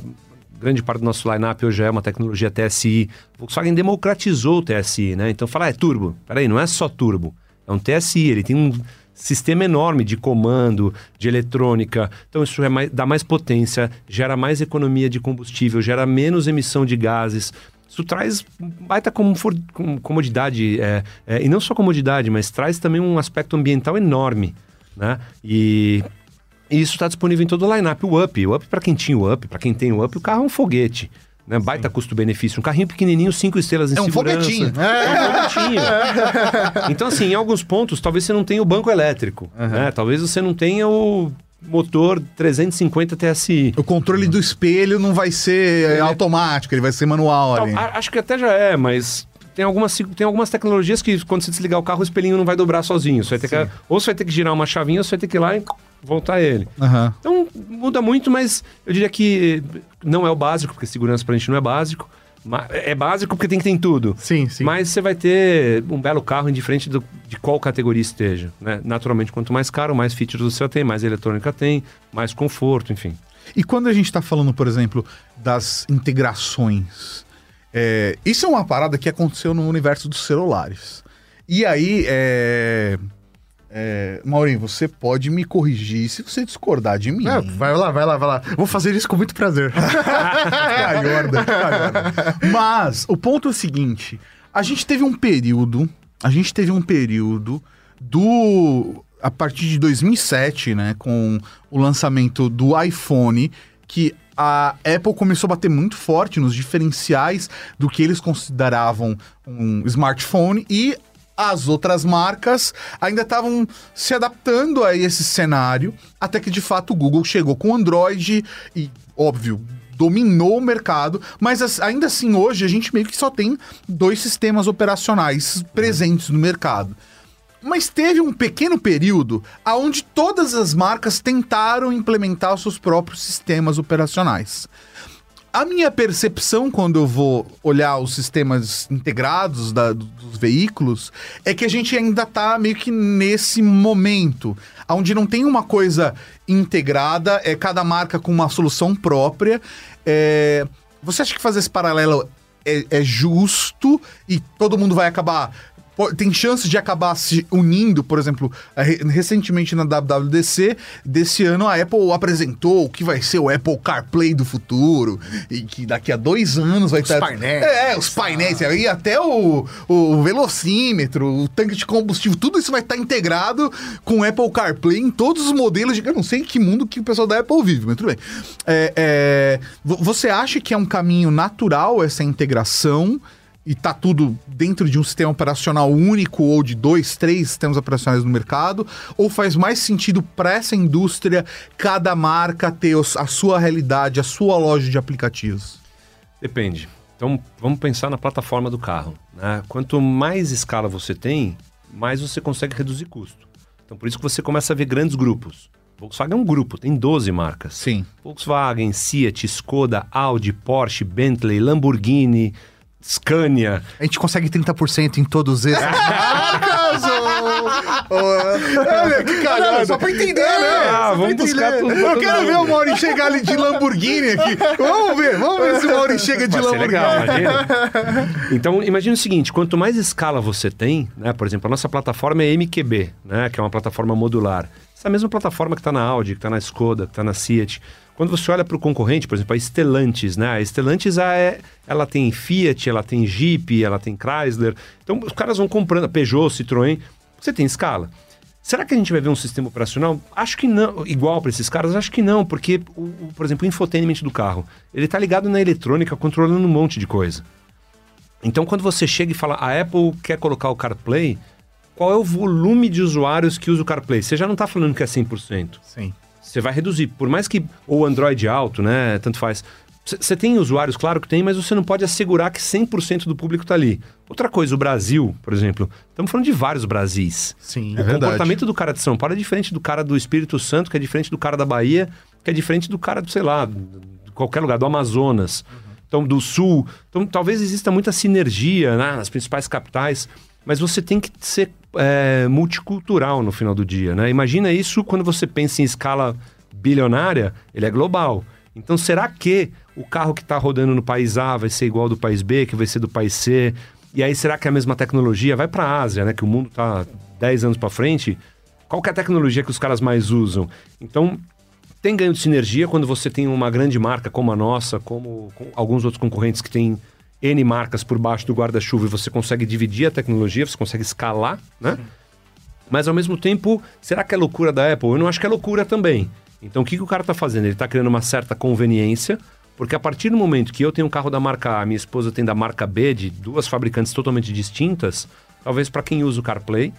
grande parte do nosso line-up hoje é uma tecnologia TSI. Volkswagen democratizou o TSI, né? Então fala, ah, é turbo. Peraí, não é só turbo. É um TSI, ele tem um sistema enorme de comando, de eletrônica. Então isso é mais- dá mais potência, gera mais economia de combustível, gera menos emissão de gases. Isso traz baita comfor- com- comodidade, é, é, e não só comodidade, mas traz também um aspecto ambiental enorme, né? E, e isso está disponível em todo o line-up. O Up, o Up para quem tinha o Up, para quem tem o Up, o carro é um foguete. Né? Baita custo-benefício. Um carrinho pequenininho, cinco estrelas em É um segurança. foguetinho. É um foguetinho. então, assim, em alguns pontos, talvez você não tenha o banco elétrico. Né? Talvez você não tenha o motor 350 TSI. O controle do espelho não vai ser é, automático, ele vai ser manual a- acho que até já é, mas tem algumas, tem algumas tecnologias que quando você desligar o carro, o espelhinho não vai dobrar sozinho. Você vai ter que, ou você vai ter que girar uma chavinha, ou você vai ter que ir lá e voltar ele. Aham. Então muda muito, mas eu diria que não é o básico, porque segurança pra gente não é básico. É básico porque tem que ter em tudo. Sim, sim. Mas você vai ter um belo carro indiferente do- de qual categoria esteja. Né? Naturalmente, quanto mais caro, mais features você tem, mais eletrônica tem, mais conforto, enfim. E quando a gente está falando, por exemplo, das integrações, é, isso é uma parada que aconteceu no universo dos celulares. E aí, é, é, Maurinho, você pode me corrigir se você discordar de mim. É, vai lá, vai lá, vai lá. Vou fazer isso com muito prazer. Calhorda, calhorda. Mas o ponto é o seguinte: a gente teve um período, a gente teve um período do a partir de 2007, né, com o lançamento do iPhone, que a Apple começou a bater muito forte nos diferenciais do que eles consideravam um smartphone e as outras marcas ainda estavam se adaptando a esse cenário, até que de fato o Google chegou com o Android e, óbvio, dominou o mercado, mas as- ainda assim hoje a gente meio que só tem dois sistemas operacionais presentes no mercado. Mas teve um pequeno período onde todas as marcas tentaram implementar os seus próprios sistemas operacionais. A minha percepção quando eu vou olhar os sistemas integrados da- dos veículos é que a gente ainda tá meio que nesse momento, onde não tem uma coisa integrada, é cada marca com uma solução própria. É, Você acha que fazer esse paralelo é, é justo e todo mundo vai acabar tem chance de acabar se unindo, por exemplo, eh, re- recentemente na WWDC desse ano a Apple apresentou o que vai ser o Apple CarPlay do futuro e que daqui a dois anos vai estar painéis. é, os painéis e até o, o velocímetro, o tanque de combustível, tudo isso vai estar integrado com o Apple CarPlay em todos os modelos. De, eu não sei em que mundo que o pessoal da Apple vive, mas tudo bem. É, é, vo- você acha que é um caminho natural essa integração? e tá tudo dentro de um sistema operacional único ou de dois, três sistemas operacionais no mercado? Ou faz mais sentido para essa indústria cada marca ter a sua realidade, a sua loja de aplicativos? Depende. Então, vamos pensar na plataforma do carro. Né? Quanto mais escala você tem, mais você consegue reduzir custo. Então, por isso que você começa a ver grandes grupos. Volkswagen é um grupo, tem 12 marcas. Sim. Volkswagen, Seat, Skoda, Audi, Porsche, Bentley, Lamborghini, Scania. A gente consegue 30% em todos esses marcas? ou... Olha, que calhada. Só pra entender, né? Ah, Só vamos buscar entender. tudo, Eu quero ver o Mauri chegar ali de Lamborghini aqui. Vamos ver, vamos ver se o Mauri chega de Vai ser Lamborghini. legal, imagina. Então, imagina o seguinte, quanto mais escala você tem, né? Por exemplo, a nossa plataforma é MQB, né? Que é uma plataforma modular. Essa mesma plataforma que está na Audi, que está na Skoda, que está na Seat. Quando você olha para o concorrente, por exemplo, a Stellantis, né? A Stellantis, a- é, ela tem Fiat, ela tem Jeep, ela tem Chrysler. Então, os caras vão comprando, Peugeot, Citroën, você tem escala. Será que a gente vai ver um sistema operacional? Acho que não. Igual para esses caras? Acho que não, porque, o, o, por exemplo, o infotainment do carro, ele está ligado na eletrônica, controlando um monte de coisa. Então, quando você chega e fala, a Apple quer colocar o CarPlay, qual é o volume de usuários que usa o CarPlay? Você já não está falando que é 100%. Sim. Você vai reduzir. Por mais que. Ou Android alto, né? Tanto faz. Você tem usuários, claro que tem, mas você não pode assegurar que 100% do público está ali. Outra coisa, o Brasil, por exemplo, estamos falando de vários Brasis. Sim, o é verdade. comportamento do cara de São Paulo é diferente do cara do Espírito Santo, que é diferente do cara da Bahia, que é diferente do cara, do, sei lá, de qualquer lugar, do Amazonas, então do Sul. Então talvez exista muita sinergia né, nas principais capitais, mas você tem que ser é, multicultural no final do dia. Né? Imagina isso quando você pensa em escala bilionária, ele é global. Então será que o carro que está rodando no país A vai ser igual ao do país B, que vai ser do país C? E aí será que é a mesma tecnologia vai para a Ásia, né? Que o mundo está 10 anos para frente. Qual é a tecnologia que os caras mais usam? Então tem ganho de sinergia quando você tem uma grande marca como a nossa, como alguns outros concorrentes que têm N marcas por baixo do guarda-chuva e você consegue dividir a tecnologia, você consegue escalar, né? Sim. Mas ao mesmo tempo, será que é loucura da Apple? Eu não acho que é loucura também. Então o que, que o cara está fazendo? Ele está criando uma certa conveniência, porque a partir do momento que eu tenho um carro da marca A, minha esposa tem da marca B, de duas fabricantes totalmente distintas, talvez para quem usa o CarPlay,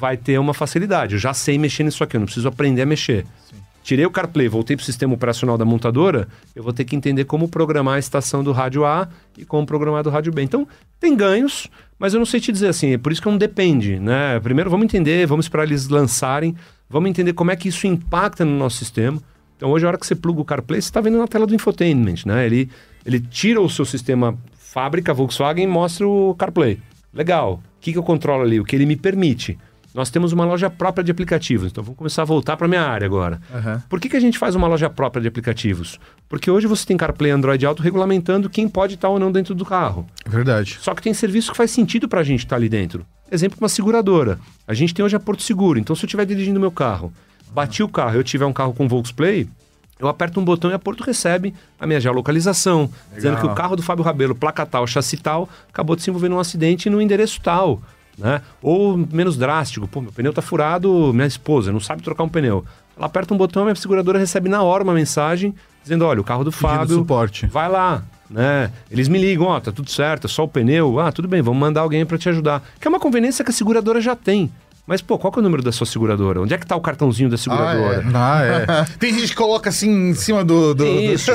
vai ter uma facilidade. Eu já sei mexer nisso aqui, eu não preciso aprender a mexer. Sim. Tirei o CarPlay, voltei para o sistema operacional da montadora, eu vou ter que entender como programar a estação do rádio A e como programar do rádio B. Então, tem ganhos, mas eu não sei te dizer assim, é por isso que não depende, né? Primeiro vamos entender, vamos esperar eles lançarem, vamos entender como é que isso impacta no nosso sistema. Então, hoje, a hora que você pluga o CarPlay, você está vendo na tela do infotainment, né? Ele, ele tira o seu sistema fábrica Volkswagen e mostra o CarPlay. Legal. O que, que eu controlo ali? O que ele me permite. Nós temos uma loja própria de aplicativos, então vamos começar a voltar para a minha área agora. Uhum. Por que, que a gente faz uma loja própria de aplicativos? Porque hoje você tem CarPlay Android Auto regulamentando quem pode estar ou não dentro do carro. Verdade. Só que tem serviço que faz sentido para a gente estar ali dentro. Exemplo, uma seguradora. A gente tem hoje a Porto Seguro, então se eu estiver dirigindo meu carro, bati o carro, eu tiver um carro com Volksplay, eu aperto um botão e a Porto recebe a minha geolocalização, Legal. dizendo que o carro do Fábio Rabelo, placa tal, chassi tal, acabou de se envolver num acidente no endereço tal. Né? Ou menos drástico, pô, meu pneu tá furado, minha esposa não sabe trocar um pneu. Ela aperta um botão e a seguradora recebe na hora uma mensagem dizendo: olha, o carro do Fábio. suporte. Vai lá. Né? Eles me ligam, ó, tá tudo certo, é só o pneu. Ah, tudo bem, vamos mandar alguém para te ajudar. Que é uma conveniência que a seguradora já tem. Mas, pô, qual que é o número da sua seguradora? Onde é que tá o cartãozinho da seguradora? Ah, é. Ah, é. Tem gente que coloca assim em cima do, do, Isso.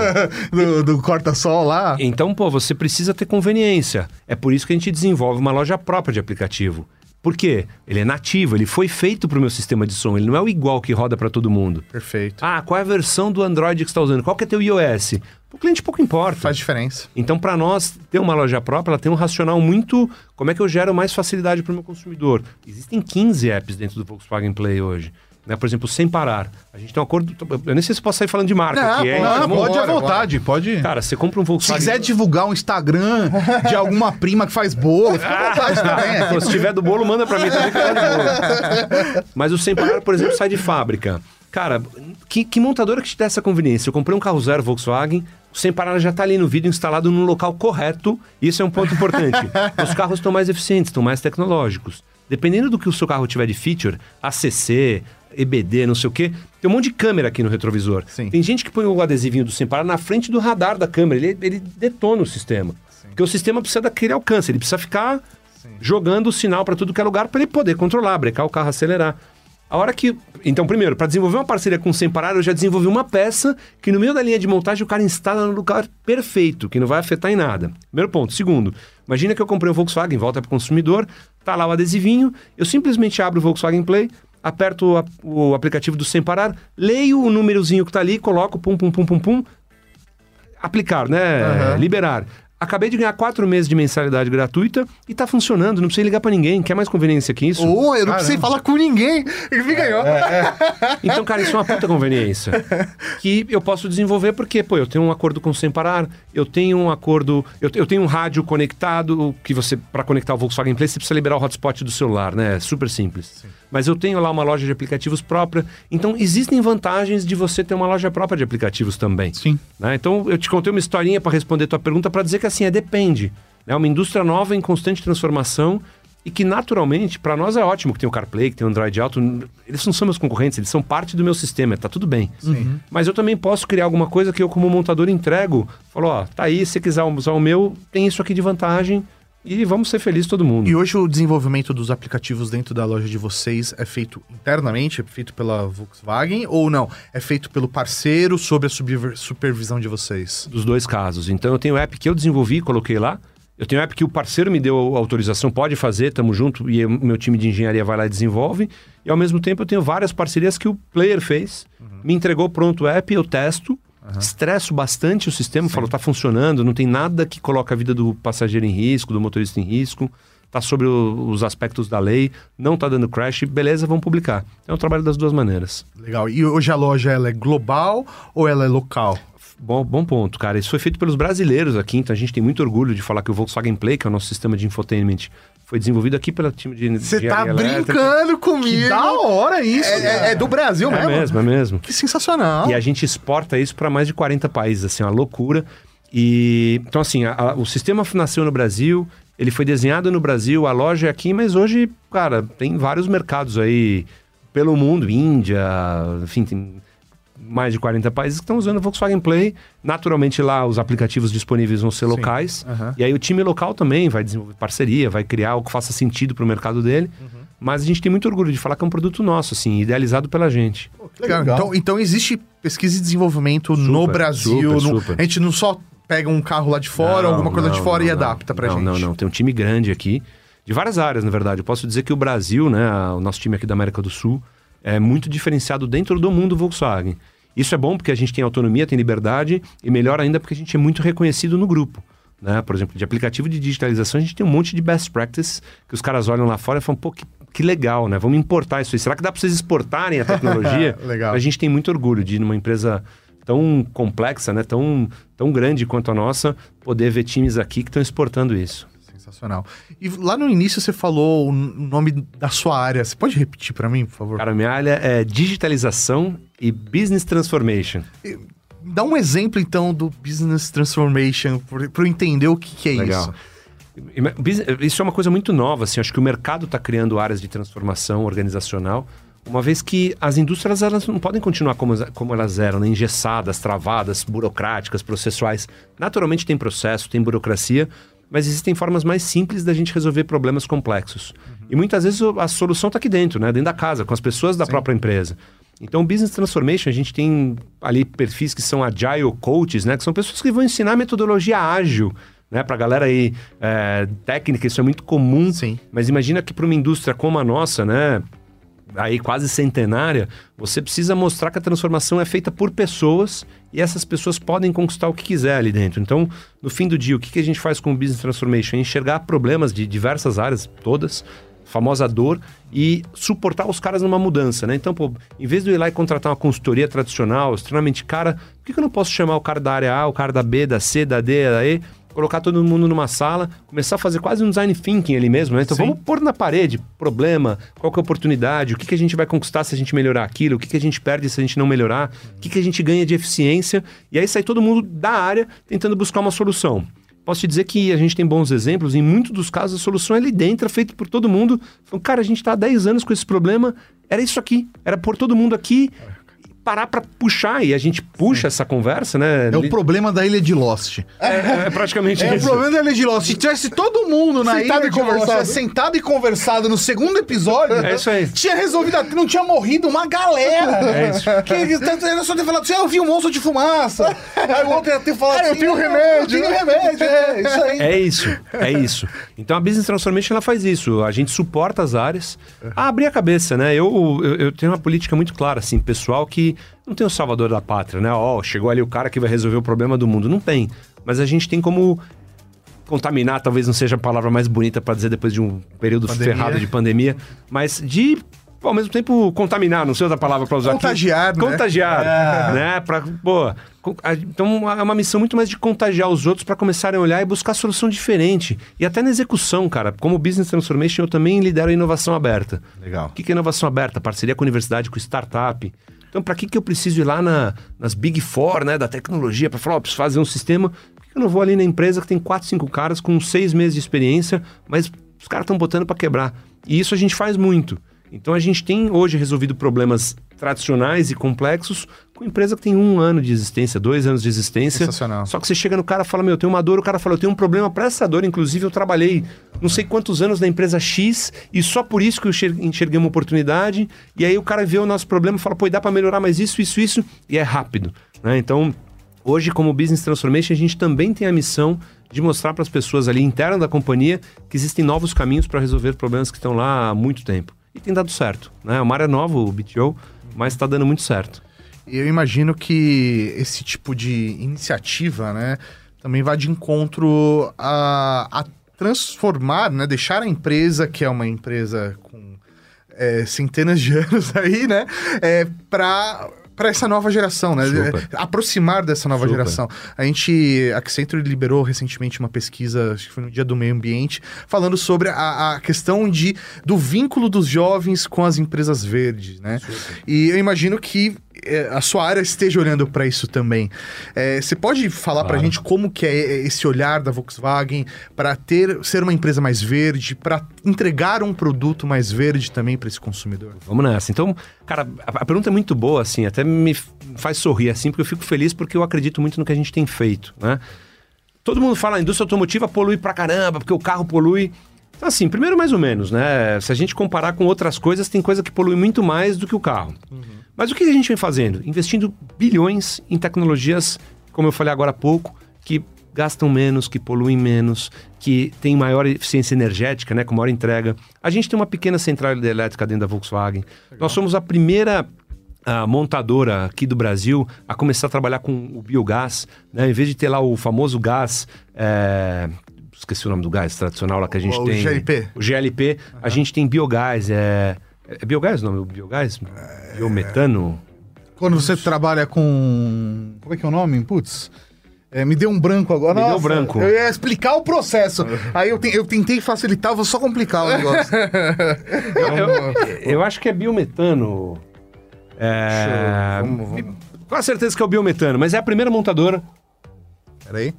do, do, do corta-sol lá. Então, pô, você precisa ter conveniência. É por isso que a gente desenvolve uma loja própria de aplicativo. Por quê? Ele é nativo, ele foi feito para o meu sistema de som, ele não é o igual que roda para todo mundo. Perfeito. Ah, qual é a versão do Android que você está usando? Qual que é teu iOS? O cliente pouco importa. Faz diferença. Então, para nós, ter uma loja própria, ela tem um racional muito... Como é que eu gero mais facilidade para o meu consumidor? Existem 15 apps dentro do Volkswagen Play hoje. Né? Por exemplo, sem parar. A gente tem um acordo. Eu nem sei se posso sair falando de marca não, hein? Não, não pode à vontade, pode. Cara, você compra um Volkswagen. Se quiser divulgar um Instagram de alguma prima que faz bolo, fica à vontade também. Se tiver do bolo, manda pra mim também que eu bolo. Mas o sem parar, por exemplo, sai de fábrica. Cara, que, que montadora que te dá essa conveniência? Eu comprei um carro zero Volkswagen, o sem parar já está ali no vídeo instalado no local correto. Isso é um ponto importante. Os carros estão mais eficientes, estão mais tecnológicos. Dependendo do que o seu carro tiver de feature, ACC, EBD, não sei o quê. Tem um monte de câmera aqui no retrovisor. Sim. Tem gente que põe o adesivinho do Sem na frente do radar da câmera. Ele, ele detona o sistema. Sim. Porque o sistema precisa daquele alcance. Ele precisa ficar Sim. jogando o sinal para tudo que é lugar para ele poder controlar, brecar o carro, acelerar. A hora que. Então, primeiro, para desenvolver uma parceria com o Sem Parar, eu já desenvolvi uma peça que no meio da linha de montagem o cara instala no lugar perfeito, que não vai afetar em nada. Primeiro ponto. Segundo, imagina que eu comprei um Volkswagen, volta para o consumidor, tá lá o adesivinho, eu simplesmente abro o Volkswagen Play, aperto a, o aplicativo do Sem Parar, leio o númerozinho que está ali, coloco pum, pum, pum, pum, pum, aplicar, né? Uhum. Liberar. Acabei de ganhar quatro meses de mensalidade gratuita e tá funcionando, não precisei ligar para ninguém. Quer mais conveniência que isso? Oh, eu não precisei falar com ninguém. Ele me ganhou. É, é. Então, cara, isso é uma puta conveniência. que eu posso desenvolver porque, pô, eu tenho um acordo com o Sem Parar, eu tenho um acordo. Eu, eu tenho um rádio conectado, que você, para conectar o Volkswagen Play, você precisa liberar o hotspot do celular, né? É super simples. Sim. Mas eu tenho lá uma loja de aplicativos própria. Então, existem vantagens de você ter uma loja própria de aplicativos também. Sim. Né? Então, eu te contei uma historinha para responder tua pergunta para dizer que assim, é depende. É uma indústria nova em constante transformação. e que naturalmente, para nós é ótimo que tem o CarPlay, que tem o Android Auto. Eles não são meus concorrentes, eles são parte do meu sistema, tá tudo bem. Mas eu também posso criar alguma coisa que eu, como montador, entrego. Falo, ó, tá aí, se você quiser usar o meu, tem isso aqui de vantagem e vamos ser felizes todo mundo. E hoje o desenvolvimento dos aplicativos dentro da loja de vocês é feito internamente, é feito pela Volkswagen ou não? É feito pelo parceiro sob a supervisão de vocês? dos dois casos. Então eu tenho o app que eu desenvolvi e coloquei lá. Eu tenho o app que o parceiro me deu autorização, pode fazer, tamo junto, e o meu time de engenharia vai lá e desenvolve. E ao mesmo tempo eu tenho várias parcerias que o player fez, me entregou pronto o app, eu testo, estresso bastante o sistema, falo, tá funcionando, não tem nada que coloca a vida do passageiro em risco, do motorista em risco, tá sobre o- os aspectos da lei, não tá dando crash, beleza, vamos publicar. Então eu trabalho das duas maneiras. Legal. E hoje a loja ela é global ou ela é local? Bom, bom ponto, cara. Isso foi feito pelos brasileiros aqui, então a gente tem muito orgulho de falar que o Volkswagen Play, que é o nosso sistema de infotainment, foi desenvolvido aqui pelo time de Você tá elétrica. brincando comigo! Que da hora isso, É, é- é do Brasil É mesmo? mesmo, é mesmo. Que sensacional! E a gente exporta isso para mais de 40 países, assim, uma loucura. E então assim, a- a- o sistema nasceu no Brasil, ele foi desenhado no Brasil, a loja é aqui, mas hoje, cara, tem vários mercados aí pelo mundo, Índia, enfim, tem mais de 40 países que estão usando o Volkswagen Play. Naturalmente lá os aplicativos disponíveis vão ser locais. aham. E aí o time local também vai desenvolver parceria, vai criar algo que faça sentido para o mercado dele. Uhum. Mas a gente tem muito orgulho de falar que é um produto nosso, assim, idealizado pela gente. Que legal. Legal. Então, então existe pesquisa e desenvolvimento no Super, Brasil. super, no- super. A gente não só pega um carro lá de fora, Não, alguma coisa de não, fora e não, adapta pra não, gente. Não, não, tem um time grande aqui, de várias áreas, na verdade. Eu posso dizer que o Brasil, né, o nosso time aqui da América do Sul, é muito diferenciado dentro do mundo Volkswagen. Isso é bom porque a gente tem autonomia, tem liberdade, e melhor ainda porque a gente é muito reconhecido no grupo. Né? Por exemplo, de aplicativo de digitalização, a gente tem um monte de best practices que os caras olham lá fora e falam, pô, que, que legal, né? Vamos importar isso aí. Será que dá para vocês exportarem a tecnologia? Legal. A gente tem muito orgulho de, numa empresa tão complexa, né? tão, tão grande quanto a nossa, poder ver times aqui que estão exportando isso. Sensacional. E lá no início você falou o nome da sua área. Você pode repetir pra mim, por favor? Cara, minha área é digitalização e business transformation. Dá um exemplo, então, do Business Transformation, pra eu entender o que, que é Legal. isso. Isso é uma coisa muito nova, assim, acho que o mercado está criando áreas de transformação organizacional, uma vez que as indústrias elas não podem continuar como, como elas eram, né? engessadas, travadas, burocráticas, processuais. Naturalmente tem processo, tem burocracia, mas existem formas mais simples da gente resolver problemas complexos. E muitas vezes a solução está aqui dentro, né? dentro da casa, com as pessoas da própria empresa. Então, Business Transformation, a gente tem ali perfis que são Agile Coaches, né? Que são pessoas que vão ensinar metodologia ágil, né? Pra galera aí é, técnica, isso é muito comum. Sim. Mas imagina que para uma indústria como a nossa, né? Aí quase centenária, você precisa mostrar que a transformação é feita por pessoas e essas pessoas podem conquistar o que quiser ali dentro. Então, no fim do dia, o que, que a gente faz com o Business Transformation? É enxergar problemas de diversas áreas, todas, famosa dor, e suportar os caras numa mudança, né? Então, pô, em vez de eu ir lá e contratar uma consultoria tradicional, extremamente cara, por que, que eu não posso chamar o cara da área A, o cara da B, da C, da D, da E, colocar todo mundo numa sala, começar a fazer quase um design thinking ali mesmo, né? Então Sim. vamos pôr na parede problema, qual que é a oportunidade, o que, que a gente vai conquistar se a gente melhorar aquilo, o que, que a gente perde se a gente não melhorar, o que, que a gente ganha de eficiência, e aí sai todo mundo da área tentando buscar uma solução. Posso te dizer que a gente tem bons exemplos, em muitos dos casos a solução é ali dentro, é feita por todo mundo. Falando, cara, a gente está há 10 anos com esse problema, era isso aqui, era pôr todo mundo aqui, parar para puxar, e a gente puxa essa conversa, né? É o problema da ilha de Lost. É, é praticamente É o isso. problema da ilha de Lost. Se tivesse todo mundo na Sentado ilha e de Lost, conversado. é, sentado e conversado no segundo episódio, É isso aí. tinha resolvido, a- não tinha morrido uma galera. É isso. Que tanto era só ter falado, você ouviu um monstro de fumaça. Aí o outro ia ter falado Ah, eu assim, tenho "Não, remédio." Eu tenho remédio, é isso aí. É isso, é isso. Então a Business Transformation ela faz isso. A gente suporta as áreas a abrir a cabeça, né? Eu, eu, eu tenho uma política muito clara, assim, pessoal que não tem o salvador da pátria, né? Ó, chegou ali o cara que vai resolver o problema do mundo. Não tem. Mas a gente tem como contaminar, talvez não seja a palavra mais bonita para dizer depois de um período Pandemia. ferrado de pandemia, mas de ao mesmo tempo contaminar, não sei outra palavra para usar Contagiar, aqui. né? Contagiar, né? Pra, pô, então é uma missão muito mais de contagiar os outros para começarem a olhar e buscar solução diferente. E até na execução, cara. Como Business Transformation, eu também lidero a inovação aberta. Legal. O que que é inovação aberta? Parceria com a universidade, com startup. Então, para que, que eu preciso ir lá na- nas Big Four né, da tecnologia para falar, ó, preciso fazer um sistema? Por que que eu não vou ali na empresa que tem quatro, cinco caras com seis meses de experiência, mas os caras estão botando para quebrar. E isso a gente faz muito. Então a gente tem hoje resolvido problemas tradicionais e complexos com empresa que tem um ano de existência, dois anos de existência. Sensacional. Só que você chega no cara e fala, meu, eu tenho uma dor, o cara fala, eu tenho um problema para essa dor. Inclusive, eu trabalhei não sei quantos anos na empresa X e só por isso que eu enxer- enxerguei uma oportunidade. E aí o cara vê o nosso problema e fala, pô, dá para melhorar mais isso, isso, isso. E é rápido. Né? Então, hoje, como Business Transformation, a gente também tem a missão de mostrar para as pessoas ali interna da companhia que existem novos caminhos para resolver problemas que estão lá há muito tempo. E tem dado certo. Né? É uma área nova, o BTO, mas está dando muito certo. Eu imagino que esse tipo de iniciativa, né, também vai de encontro a, a transformar, né, deixar a empresa, que é uma empresa com é, centenas de anos aí, né, é, para para essa nova geração, né? Super. É, Aproximar dessa nova Super. geração. A gente, a Accenture liberou recentemente uma pesquisa, acho que foi no Dia do Meio Ambiente, falando sobre a, a questão de, do vínculo dos jovens com as empresas verdes, né? E eu imagino que a sua área esteja olhando para isso também. É, Você pode falar para a Claro. gente como que é esse olhar da Volkswagen para ter ser uma empresa mais verde, para entregar um produto mais verde também para esse consumidor? Vamos nessa. Então, cara, a, a pergunta é muito boa, assim, até me faz sorrir, assim, porque eu fico feliz porque eu acredito muito no que a gente tem feito, né? Todo mundo fala, a indústria automotiva polui pra caramba, porque o carro polui. Então, assim, primeiro mais ou menos, né? Se a gente comparar com outras coisas, tem coisa que polui muito mais do que o carro. Mas o que a gente vem fazendo? Investindo bilhões em tecnologias, como eu falei agora há pouco, que gastam menos, que poluem menos, que têm maior eficiência energética, né, com maior entrega. A gente tem uma pequena central elétrica dentro da Volkswagen. Nós somos a primeira ah, montadora aqui do Brasil a começar a trabalhar com o biogás, né? Em vez de ter lá o famoso gás, é, esqueci o nome do gás tradicional lá que a gente O tem. GLP. O GLP, a gente tem biogás, é, é biogás o nome? Biogás? Biometano? Quando você trabalha com. Como é que é o nome? Putz. é, me deu um branco agora. Me deu Nossa, branco. Eu ia explicar o processo. Aí eu, te- eu tentei facilitar, vou só complicar o negócio. Eu, eu- eu acho que é biometano. É, Vamos, vamos. Com certeza que é o biometano, mas é a primeira montadora. Peraí.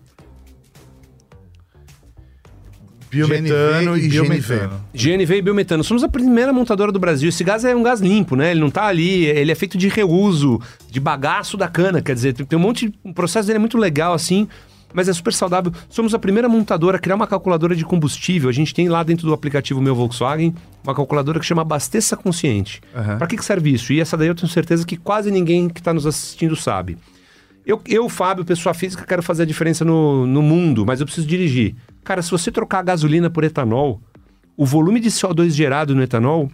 Biometano GNV e biometano. GNV e biometano. Somos a primeira montadora do Brasil. Esse gás é um gás limpo, né? Ele não tá ali, ele é feito de reuso, de bagaço da cana. Quer dizer, tem um monte. de- O processo dele é muito legal, assim, mas é super saudável. Somos a primeira montadora a criar uma calculadora de combustível. A gente tem lá dentro do aplicativo Meu Volkswagen uma calculadora que chama Abasteça Consciente. Aham. Para que, que serve isso? E essa daí eu tenho certeza que quase ninguém que está nos assistindo sabe. Eu, eu, Fábio, pessoa física, quero fazer a diferença no, no mundo, mas eu preciso dirigir. Cara, se você trocar a gasolina por etanol, o volume de CO2 gerado no etanol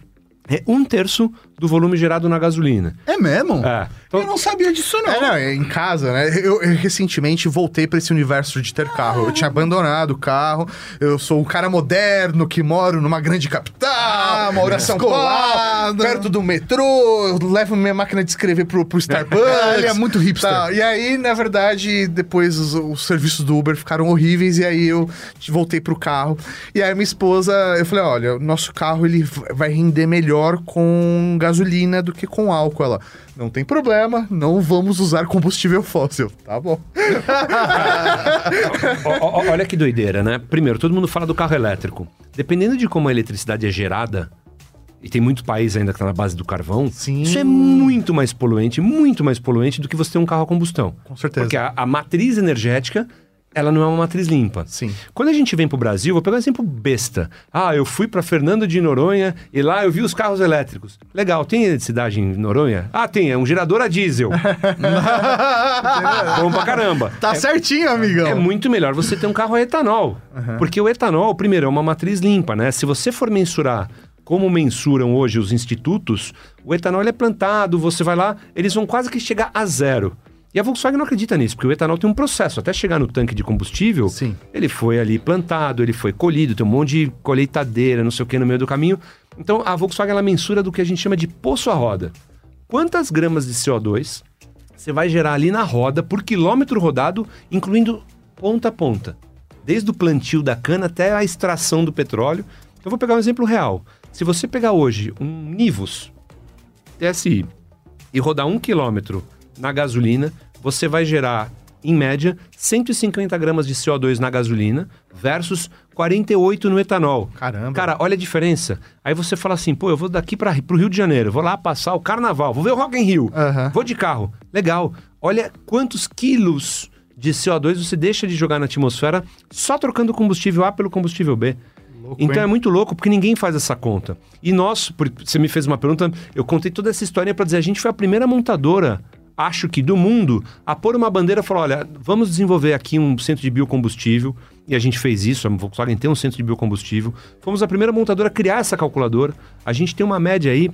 é um terço do volume gerado na gasolina. É mesmo? É. Então- Eu não sabia disso, não. É, não, é em casa, né? Eu, eu recentemente voltei pra esse universo de ter carro. Eu tinha abandonado o carro. Eu sou um cara moderno que moro numa grande capital. Ah, mora em São descolado. Paulo, perto do metrô. Eu levo minha máquina de escrever pro, pro Starbucks. Ele é muito hipster. Tá, E aí, na verdade, depois os, os serviços do Uber ficaram horríveis. E aí eu voltei pro carro. E aí minha esposa, eu falei, olha, o nosso carro ele vai render melhor com gasolina do que com álcool. Ela, não tem problema, não vamos usar combustível fóssil. Tá bom. Olha que doideira, né? Primeiro, todo mundo fala do carro elétrico. Dependendo de como a eletricidade é gerada, e tem muito país ainda que tá na base do carvão, Sim. isso é muito mais poluente, muito mais poluente do que você ter um carro a combustão. Com certeza. Porque a, a matriz energética, ela não é uma matriz limpa. Sim. Quando a gente vem pro Brasil, vou pegar um exemplo besta. Ah, eu fui para Fernando de Noronha e lá eu vi os carros elétricos. Legal, tem eletricidade em Noronha? Ah, tem, é um gerador a diesel. Bom pra caramba. Tá certinho, amigão. É muito melhor você ter um carro a etanol. Porque o etanol, primeiro, é uma matriz limpa, né? Se você for mensurar como mensuram hoje os institutos, o etanol é plantado, você vai lá, eles vão quase que chegar a zero. E a Volkswagen não acredita nisso, porque o etanol tem um processo. Até chegar no tanque de combustível, Sim. ele foi ali plantado, ele foi colhido, tem um monte de colheitadeira, não sei o que, no meio do caminho. Então a Volkswagen ela mensura do que a gente chama de poço à roda. Quantas gramas de CO2 você vai gerar ali na roda por quilômetro rodado, incluindo ponta a ponta. Desde o plantio da cana até a extração do petróleo. Eu vou pegar um exemplo real. Se você pegar hoje um Nivus TSI e rodar um quilômetro na gasolina, você vai gerar em média, 150 gramas de CO2 na gasolina versus 48 no etanol. Caramba. Cara, olha a diferença. Aí você fala assim, pô, eu vou daqui para o Rio de Janeiro, vou lá passar o carnaval, vou ver o Rock in Rio, Aham. vou de carro. Legal. Olha quantos quilos de CO2 você deixa de jogar na atmosfera só trocando combustível A pelo combustível B. então hein? é muito louco porque ninguém faz essa conta. E nós, por- você me fez uma pergunta, eu contei toda essa história para dizer a gente foi a primeira montadora, acho que do mundo, a pôr uma bandeira e falar, olha, vamos desenvolver aqui um centro de biocombustível. E a gente fez isso, a Volkswagen tem um centro de biocombustível. Fomos a primeira montadora a criar essa calculadora. A gente tem uma média aí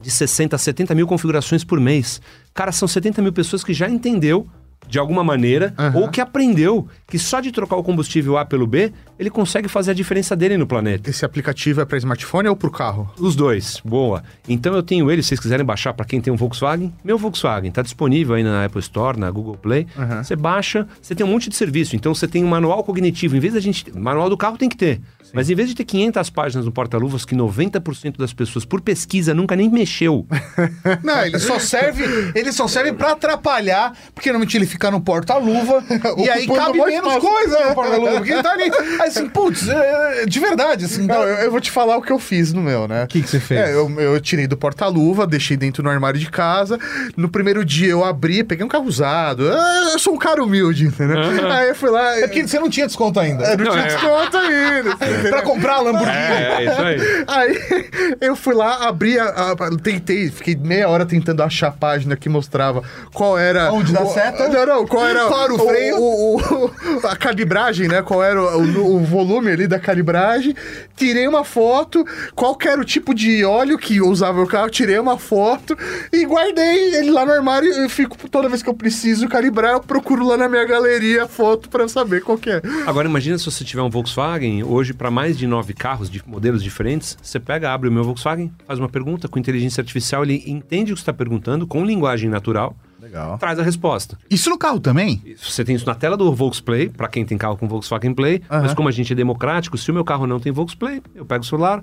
de 60 a 70 mil configurações por mês. Cara, são 70 mil pessoas que já entendeu de alguma maneira, ou que aprendeu que só de trocar o combustível A pelo B, ele consegue fazer a diferença dele no planeta. Esse aplicativo é para smartphone ou para o carro? Os dois, boa. Então eu tenho ele, se vocês quiserem baixar para quem tem um Volkswagen, meu Volkswagen, tá disponível aí na Apple Store, na Google Play. Você baixa, você tem um monte de serviço. Então você tem um manual cognitivo, em vez da gente, manual do carro tem que ter. Mas em vez de ter 500 páginas no porta-luvas que 90% das pessoas por pesquisa nunca nem mexeu. Não, ele só serve, ele só serve para atrapalhar, porque normalmente ele fica no porta-luva e aí cabe menos coisa no porta-luva, porque ele tá ali. Aí assim, putz, é, de verdade, assim. Não, eu, eu vou te falar o que eu fiz no meu, né? O que que você fez? É, eu, eu tirei do porta-luva, deixei dentro no armário de casa. No primeiro dia eu abri, peguei um carro usado. Ah, Eu sou um cara humilde, entendeu? Aí eu fui lá. É porque você não tinha desconto ainda. eu não Não, tinha é. desconto ainda. Pra comprar a Lamborghini. É, é isso aí. Aí eu fui lá, abri a, a- Tentei, fiquei meia hora tentando achar a página que mostrava qual era. Onde dá o- seta? Não, não, qual era. O freio? o- o- a calibragem, né? Qual era o, o- o volume ali da calibragem. Tirei uma foto, qual que era o tipo de óleo que usava o carro, tirei uma foto e guardei ele lá no armário. Eu fico, toda vez que eu preciso calibrar, eu procuro lá na minha galeria a foto pra saber qual que é. Agora imagina se você tiver um Volkswagen, hoje para mais de nove carros de modelos diferentes, você pega, abre o meu Volkswagen, faz uma pergunta com inteligência artificial, ele entende o que você está perguntando com linguagem natural, Legal. traz a resposta. Isso no carro também? Você tem isso na tela do Volksplay, para quem tem carro com Volkswagen Play, mas como a gente é democrático, se o meu carro não tem Volksplay, eu pego o celular,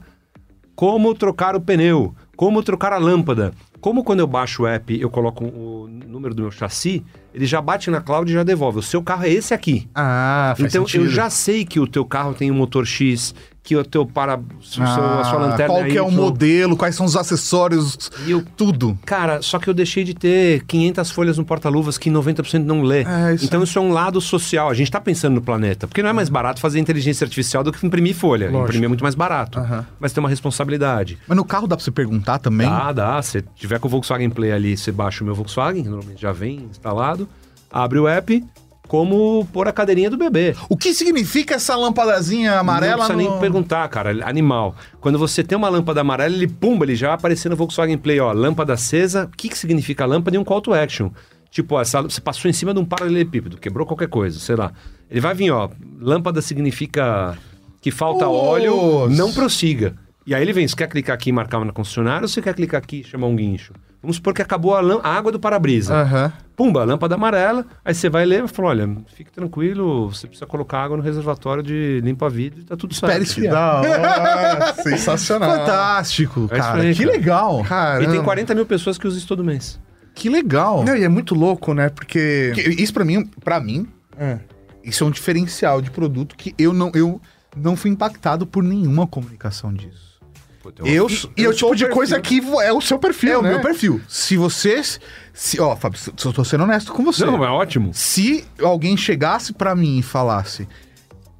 como trocar o pneu, como trocar a lâmpada. Como quando eu baixo o app, eu coloco o número do meu chassi, ele já bate na cloud e já devolve. O seu carro é esse aqui. Ah, faz Então sentido. eu já sei que o teu carro tem um motor X, que o teu para, seu- a sua Ah, lanterna Qual que é o modelo, quais são os acessórios, E eu- tudo. Cara, só que eu deixei de ter 500 folhas no porta-luvas que 90% não lê. É, isso então isso é um lado social. A gente tá pensando no planeta. Porque não é mais barato fazer inteligência artificial do que imprimir folha. Lógico. Imprimir é muito mais barato. Aham. Mas tem uma responsabilidade. Mas no carro dá pra você perguntar também? Dá, dá. Se tiver com o Volkswagen Play ali, você baixa o meu Volkswagen, que normalmente já vem instalado, abre o app, como pôr a cadeirinha do bebê. O que significa essa lâmpadazinha amarela? Não precisa no- nem perguntar, cara. Animal. Quando você tem uma lâmpada amarela, ele pumba, ele já vai aparecer no Volkswagen Play, ó. Lâmpada acesa. O que, que significa lâmpada e um call to action? Tipo, ó, essa, você passou em cima de um paralelepípedo, quebrou qualquer coisa, sei lá. Ele vai vir, ó. Lâmpada significa que falta óleo, Nossa. não prossiga. E aí ele vem, você quer clicar aqui e marcar na concessionária ou você quer clicar aqui e chamar um guincho? Vamos supor que acabou a, a água do para-brisa. Aham. Pumba, lâmpada amarela. Aí você vai ler e fala: olha, fique tranquilo, você precisa colocar água no reservatório de limpa-vidro e tá tudo certo. Espera esfriar. Sensacional. Fantástico, É cara. aí, que cara. legal. Caramba. E tem 40 mil pessoas que usam isso todo mês. Que legal. Não, e é muito louco, né? Porque. Que- Isso pra mim, para mim, É. isso é um diferencial de produto que eu não, eu não fui impactado por nenhuma comunicação disso. Eu, E, e é o tipo de coisa que vo- é o seu perfil, é o né? meu perfil. Se vocês, se, ó, Fábio, se- eu tô sendo honesto com você. Não, é ótimo. Se alguém chegasse pra mim e falasse,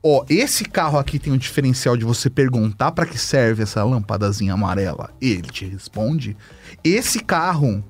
ó, esse carro aqui tem um diferencial de você perguntar pra que serve essa lâmpadazinha amarela, e ele te responde, esse carro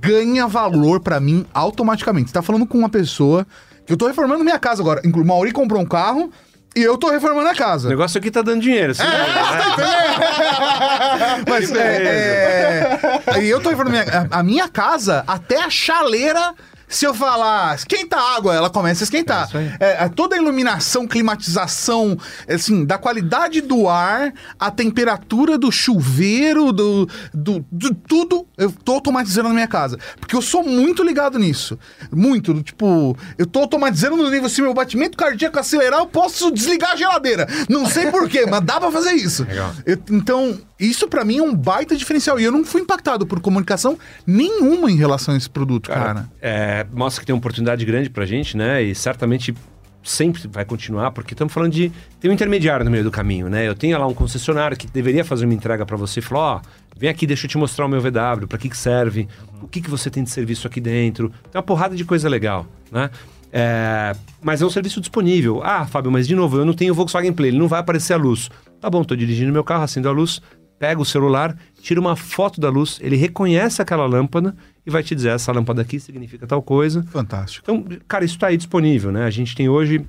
ganha valor pra mim automaticamente. Você tá falando com uma pessoa que eu tô reformando minha casa agora. O Mauri comprou um carro e eu tô reformando a O casa. negócio aqui tá dando dinheiro. Assim, Mas Que é, é, e eu tô reformando a, a minha casa, até a chaleira, se eu falar esquenta a água, ela começa a esquentar. É. É, é, toda a iluminação, climatização, assim, da qualidade do ar, a temperatura do chuveiro, do, do, do tudo, eu tô automatizando na minha casa. Porque eu sou muito ligado nisso. Muito, tipo, eu tô automatizando no nível assim, meu batimento cardíaco acelerar, eu posso desligar a geladeira. Não sei porquê, mas dá pra fazer isso. Legal. Eu- então, isso pra mim é um baita diferencial. E eu não fui impactado por comunicação nenhuma em relação a esse produto, cara. é, é, mostra que tem uma oportunidade grande pra gente, né? E certamente sempre vai continuar, porque estamos falando de. Tem um intermediário no meio do caminho, né? Eu tenho lá um concessionário que deveria fazer uma entrega para você e falou: ó, vem aqui, deixa eu te mostrar o meu VW, para que, que serve, o que, que você tem de serviço aqui dentro. Tem uma porrada de coisa legal, né? É, mas é um serviço disponível. Ah, Fábio, mas de novo, eu não tenho Volkswagen Play, ele não vai aparecer a luz. Tá bom, tô dirigindo meu carro, acendo a luz, pega o celular, tira uma foto da luz, ele reconhece aquela lâmpada e vai te dizer, essa lâmpada aqui significa tal coisa. Fantástico. Então, cara, isso está aí disponível, né? A gente tem hoje.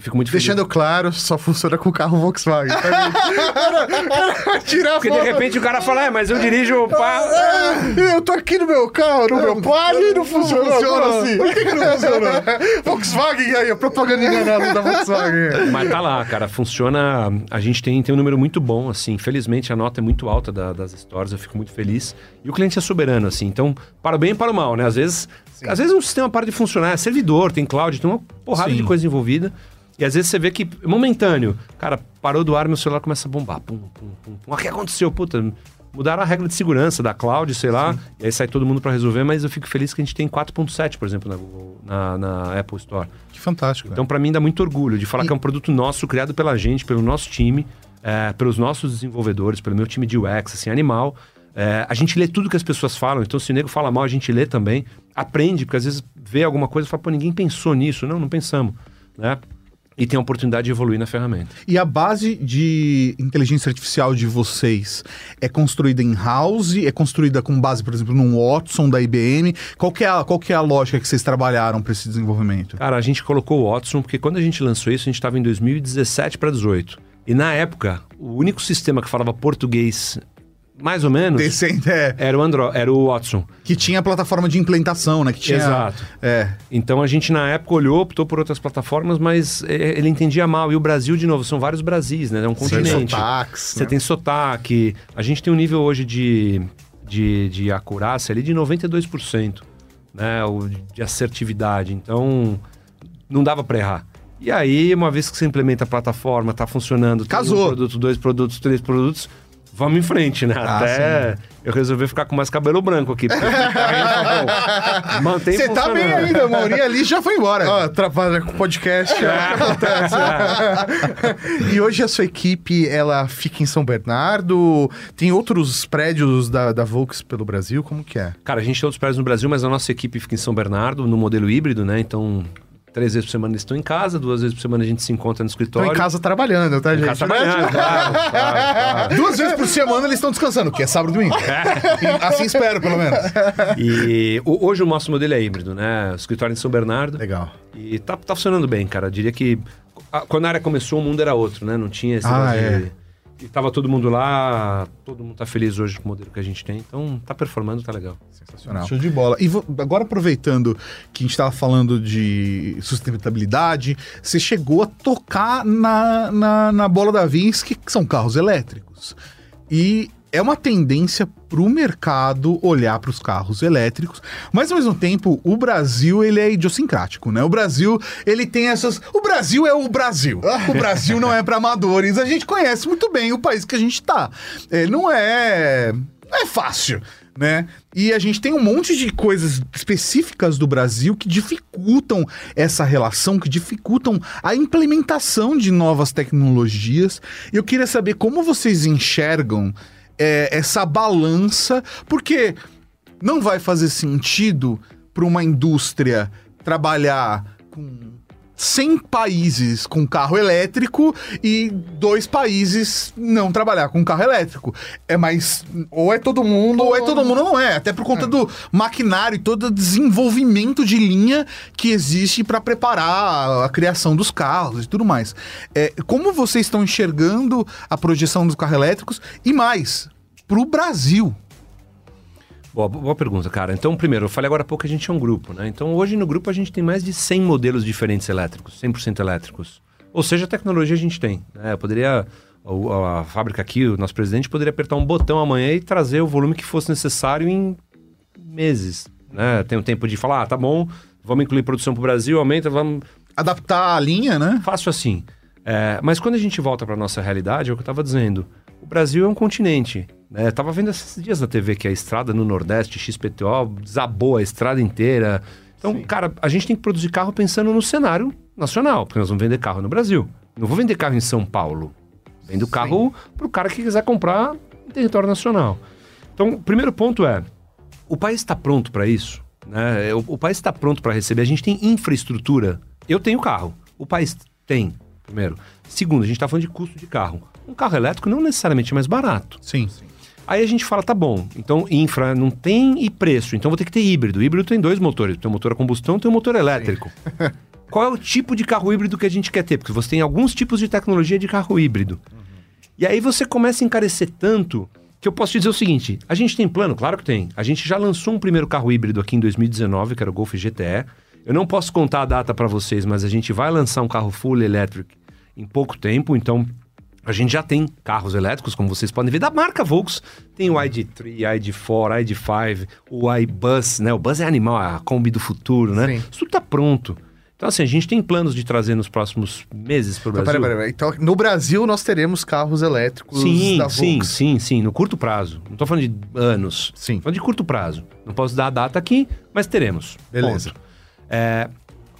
Eu fico muito feliz. Deixando claro, só funciona com carro Volkswagen. tá? Tirar Porque de repente o cara fala, é, mas eu dirijo. Pá... Ah, eu tô aqui no meu carro, no meu palio e não funciona Como assim. Por que, que não funciona? Volkswagen aí, a propaganda enganada da Volkswagen. Mas tá lá, cara, funciona. A gente tem, tem um número muito bom, assim. Infelizmente a nota é muito alta da- das stores, eu fico muito feliz. E o cliente é soberano, assim. Então, para o bem e para o mal, né? Às vezes, às vezes um sistema para de funcionar, é servidor, tem cloud, tem uma porrada Sim. de coisa envolvida. E às vezes você vê que, momentâneo, cara, parou do ar, meu celular começa a bombar. Pum, pum, pum, pum. O que aconteceu? Puta, mudaram a regra de segurança da cloud, sei lá. E aí sai todo mundo para resolver, mas eu fico feliz que a gente tem 4.7, por exemplo, na, Google- na, na Apple Store. Que fantástico. Então, para mim, dá muito orgulho de falar que é um produto nosso, criado pela gente, pelo nosso time, é, pelos nossos desenvolvedores, pelo meu time de UX, assim, animal. É, a gente lê tudo que as pessoas falam, então se o nego fala mal, a gente lê também, aprende, porque às vezes vê alguma coisa e fala, pô, ninguém pensou nisso. Não, não pensamos, né? E tem a oportunidade de evoluir na ferramenta. E a base de inteligência artificial de vocês é construída em house? É construída com base, por exemplo, num Watson da IBM? Qual que é a, qual que é a lógica que vocês trabalharam para esse desenvolvimento? Cara, a gente colocou o Watson, porque quando a gente lançou isso, a gente estava em 2017 para 18. E na época, o único sistema que falava português, mais ou menos, Decente, é. era o Android, era o Watson. Que tinha a plataforma de implementação, né? Que tinha, Exato. É. Então a gente na época olhou, optou por outras plataformas, mas é, ele entendia mal. E o Brasil, de novo, são vários Brasis, né? É um continente. sotaques, Você né? tem sotaque. A gente tem um nível hoje de, de, de acurácia ali de 92%, né? O, de assertividade. Então, não dava para errar. E aí, uma vez que você implementa a plataforma, tá funcionando, tem Casou. um produto, dois produtos, três produtos, vamos em frente, né? Ah, Até eu resolvi ficar com mais cabelo branco aqui. porque tá bom, Mantém Você tá bem ainda, a maioria ali já foi embora. Ó, trabalha com podcast, é acontece. e hoje a sua equipe, ela fica em São Bernardo? Tem outros prédios da, da Volks pelo Brasil? Como que é? Cara, a gente tem outros prédios no Brasil, mas a nossa equipe fica em São Bernardo, no modelo híbrido, né? Então, três vezes por semana eles estão em casa, duas vezes por semana a gente se encontra no Estão escritório. em casa trabalhando, tá, Em gente? casa trabalhando, claro, claro, claro. Duas vezes por semana eles estão descansando, que é sábado e domingo. assim espero, pelo menos. E hoje o nosso modelo é híbrido, né? O escritório em São Bernardo. Legal. E tá, tá funcionando bem, cara. Eu diria que a- quando a área começou, o mundo era outro, né? Não tinha esse Ah, é. de... E tava todo mundo lá, todo mundo tá feliz hoje com o modelo que a gente tem. Então, tá performando, tá legal. Sensacional. Show de bola. E vo- agora aproveitando que a gente estava falando de sustentabilidade, você chegou a tocar na, na, na bola da vez, que são carros elétricos. E é uma tendência para o mercado olhar para os carros elétricos, mas ao mesmo tempo o Brasil ele é idiosincrático, né? O Brasil ele tem essas, o Brasil é o Brasil. O Brasil não é para amadores. A gente conhece muito bem o país que a gente tá. É, não é, é fácil né? E a gente tem um monte de coisas específicas do Brasil que dificultam essa relação, que dificultam a implementação de novas tecnologias. Eu queria saber como vocês enxergam é, essa balança, porque não vai fazer sentido para uma indústria trabalhar com 100 países com carro elétrico e dois países não trabalhar com carro elétrico. É mais. Ou é todo mundo. Ou é todo mundo, não é. Até por conta do maquinário e todo o desenvolvimento de linha que existe para preparar a criação dos carros e tudo mais. É, como vocês estão enxergando a projeção dos carros elétricos e mais, para o Brasil? Boa, boa pergunta, cara. Então, primeiro, eu falei agora há pouco que a gente é um grupo, né? Então, hoje no grupo a gente tem mais de 100 modelos diferentes elétricos, 100% elétricos. Ou seja, a tecnologia a gente tem. Né? Eu poderia, o- a, fábrica aqui, o nosso presidente poderia apertar um botão amanhã e trazer o volume que fosse necessário em meses. Né? Tem o tempo de falar, ah, tá bom, vamos incluir produção para o Brasil, aumenta, vamos... Adaptar a linha, né? Fácil assim. É, mas quando a gente volta para nossa realidade, é o que eu estava dizendo. O Brasil é um continente. Né? Eu tava vendo esses dias na TV que a estrada no Nordeste, XPTO, desabou a estrada inteira. Então, Sim. cara, a gente tem que produzir carro pensando no cenário nacional, porque nós vamos vender carro no Brasil. Não vou vender carro em São Paulo. Vendo carro para o cara que quiser comprar em território nacional. Então, o primeiro ponto é: o país está pronto para isso? Né? O, o país está pronto para receber. A gente tem infraestrutura. Eu tenho carro. O país tem, primeiro. Segundo, a gente está falando de custo de carro. Um carro elétrico não necessariamente é mais barato. Sim. Aí a gente fala, tá bom, então infra não tem e preço, então vou ter que ter híbrido. Híbrido tem dois motores, tem um motor a combustão e tem um motor elétrico. Qual é o tipo de carro híbrido que a gente quer ter? Porque você tem alguns tipos de tecnologia de carro híbrido. E aí você começa a encarecer tanto que eu posso te dizer o seguinte: a gente tem plano? Claro que tem. A gente já lançou um primeiro carro híbrido aqui em 2019, que era o Golf GTE. Eu não posso contar a data para vocês, mas a gente vai lançar um carro full electric em pouco tempo, então a gente já tem carros elétricos, como vocês podem ver, da marca Volks. Tem o ID3, ID4, ID5, o iBus, né? O Bus é animal, a Kombi do futuro, né? Sim. Isso tudo tá pronto. Então, assim, a gente tem planos de trazer nos próximos meses para o Então, Brasil. peraí, peraí, peraí. Então, no Brasil, nós teremos carros elétricos Sim, da sim, Volks. sim, sim, no curto prazo. Não tô falando de anos. Sim. Tô falando de curto prazo. Não posso dar a data aqui, mas teremos. Beleza. É,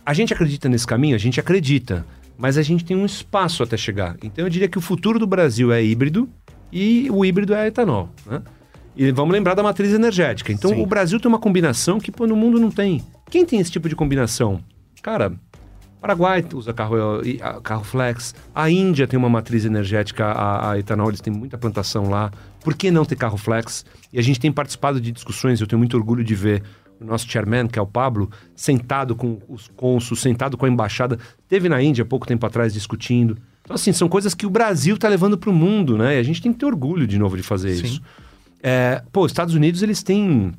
a gente acredita nesse caminho? A gente acredita. Mas a gente tem um espaço até chegar. Então eu diria que o futuro do Brasil é híbrido e o híbrido é etanol. Né? E vamos lembrar da matriz energética. Então Sim. o Brasil tem uma combinação que pô, no mundo não tem. Quem tem esse tipo de combinação? Cara, Paraguai usa carro, carro flex. A Índia tem uma matriz energética a, a etanol, eles têm muita plantação lá. Por que não ter carro flex? E a gente tem participado de discussões, eu tenho muito orgulho de ver o nosso chairman, que é o Pablo, sentado com os cônsuls, sentado com a embaixada. Teve na Índia pouco tempo atrás discutindo. Então, assim, são coisas que o Brasil está levando para o mundo, né? E a gente tem que ter orgulho de novo de fazer Sim. isso. É, pô, os Estados Unidos, eles têm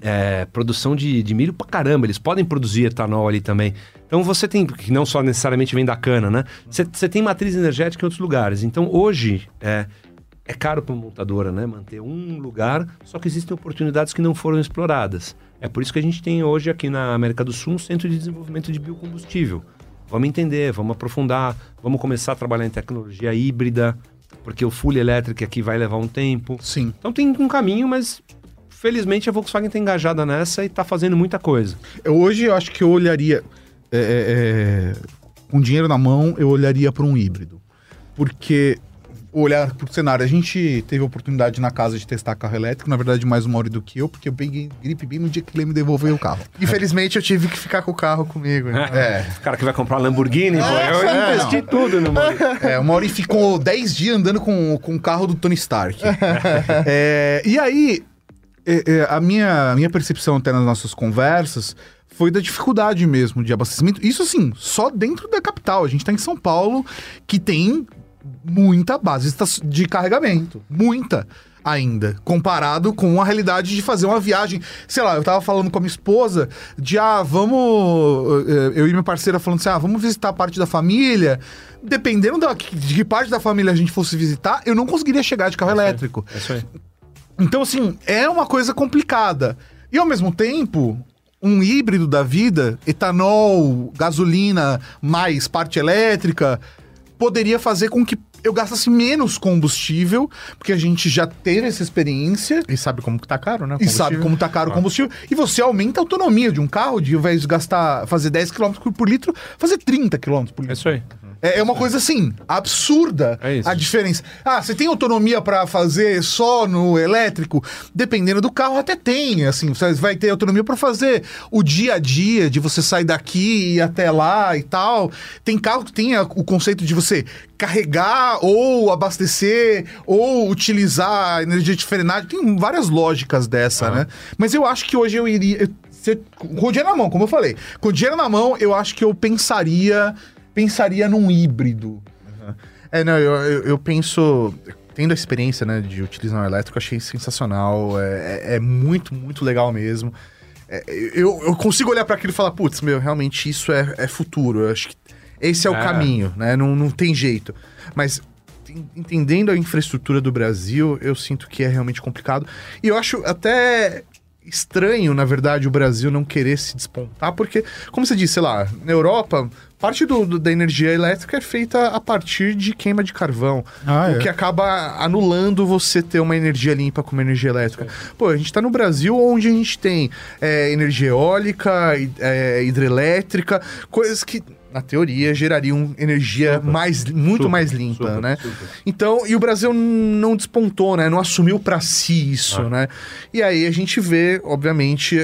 é, produção de, de milho pra caramba. Eles podem produzir etanol ali também. Então você tem, que não só necessariamente vem da cana, né? Você você tem matriz energética em outros lugares. Então hoje é, é caro para uma montadora, né? Manter um lugar, só que existem oportunidades que não foram exploradas. É por isso que a gente tem hoje aqui na América do Sul um centro de desenvolvimento de biocombustível. Vamos entender, vamos aprofundar, vamos começar a trabalhar em tecnologia híbrida, porque o full elétrico aqui vai levar um tempo. Sim. Então tem um caminho, mas felizmente a Volkswagen está engajada nessa e está fazendo muita coisa. Eu- hoje eu acho que eu olharia. é, é, é, com dinheiro na mão, eu olharia para um híbrido. Porque olhar pro cenário, a gente teve a oportunidade na casa de testar carro elétrico, na verdade mais uma hora do que eu, porque eu peguei gripe bem no dia que ele me devolveu o carro. Infelizmente, eu tive que ficar com o carro comigo. né? É. O cara que vai comprar Lamborghini, pô, eu é, investi tudo no Mauri. É, o Mauri ficou 10 dias andando com, com o carro do Tony Stark. É, e aí, é, é, a minha, a minha percepção até nas nossas conversas foi da dificuldade mesmo de abastecimento. Isso, assim, só dentro da capital. A gente tá em São Paulo, que tem muita base de carregamento. Muita ainda, comparado com a realidade de fazer uma viagem. Sei lá, eu tava falando com a minha esposa de, ah, vamos. eh, Eu e minha parceira falando assim, ah, vamos visitar parte da família. Dependendo da, de que parte da família a gente fosse visitar, eu não conseguiria chegar de carro elétrico. É isso aí. Então, assim, é uma coisa complicada. E ao mesmo tempo, um híbrido da vida, etanol, gasolina, mais parte elétrica, poderia fazer com que eu gastasse menos combustível, porque a gente já teve essa experiência. E sabe como que tá caro, né? E sabe como tá caro o combustível. E você aumenta a autonomia de um carro, de ao invés de gastar, fazer 10 km por litro, fazer 30 km por É litro. isso aí. É, é uma coisa assim, absurda É a diferença. Ah, você tem autonomia pra fazer só no elétrico? Dependendo do carro, até tem. Assim, você vai ter autonomia pra fazer o dia a dia, de você sair daqui e ir até lá e tal. Tem carro que tem a- o conceito de você carregar ou abastecer ou utilizar energia de frenagem. Tem várias lógicas dessa, né? Mas eu acho que hoje eu iria. eu- se- com o dinheiro na mão, como eu falei. Com o dinheiro na mão, eu acho que eu pensaria pensaria num híbrido. É, não, eu, eu, eu penso. Tendo a experiência, né, de utilizar um elétrico, eu achei sensacional. É, é- é muito, muito legal mesmo. É, eu, eu consigo olhar para aquilo e falar, putz, meu, realmente isso é, é futuro. Eu acho que esse é o É. caminho, né? Não, não tem jeito. Mas en- entendendo a infraestrutura do Brasil, eu sinto que é realmente complicado. E eu acho até estranho, na verdade, o Brasil não querer se despontar, porque, como você disse, sei lá, na Europa, parte do, do- da energia elétrica é feita a partir de queima de carvão, Ah, o é. que acaba anulando você ter uma energia limpa como energia elétrica. Pô, a gente tá no Brasil onde a gente tem é, energia eólica, é, hidrelétrica, coisas que, na teoria, gerariam energia Super. mais, muito Super, mais limpa, super, né? Então, e o Brasil não despontou, né? Não assumiu pra si isso, Ah. né? E aí a gente vê, obviamente,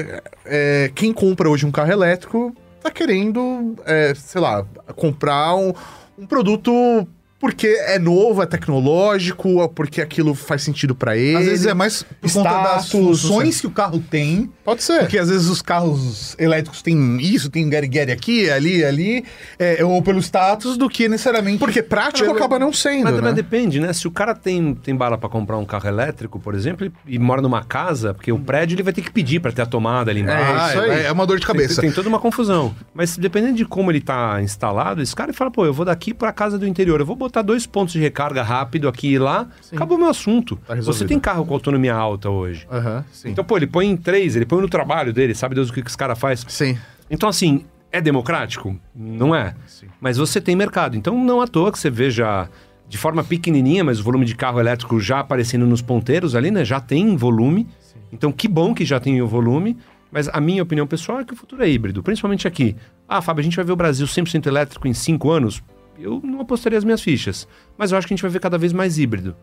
é, quem compra hoje um carro elétrico tá querendo, é, sei lá, comprar um, um produto porque é novo, é tecnológico, porque aquilo faz sentido pra ele. Às vezes é mais por conta das Status, funções que o carro tem. Pode ser. Porque às vezes os carros elétricos têm isso, tem Gary aqui, ali, ali, é, ou pelo status, do que necessariamente. Porque prático Mas- acaba não sendo, Mas, né? mas depende, né? Se o cara tem, tem bala pra comprar um carro elétrico, por exemplo, e, e mora numa casa, porque o prédio ele vai ter que pedir pra ter a tomada ali embaixo. ah, isso aí. é, é uma dor de cabeça. Tem, tem toda uma confusão. Mas dependendo de como ele tá instalado, esse cara fala, pô, eu vou daqui pra casa do interior, eu vou botar dois pontos de recarga rápido aqui e lá, acabou o meu assunto. Tá. Você tem carro com autonomia alta hoje. Sim. Então, pô, ele põe em três, ele põe no trabalho dele, sabe Deus o que, que esse cara faz. sim. Então, assim, é democrático? Não é. Sim. Mas você tem mercado. Então, não à toa que você veja de forma pequenininha, mas o volume de carro elétrico já aparecendo nos ponteiros ali, né? Já tem volume. Então, que bom que já tem o volume. Mas a minha opinião pessoal é que o futuro é híbrido, principalmente aqui. Ah, Fábio, a gente vai ver o Brasil 100% elétrico em cinco anos? Eu não apostaria as minhas fichas. Mas eu acho que a gente vai ver cada vez mais híbrido.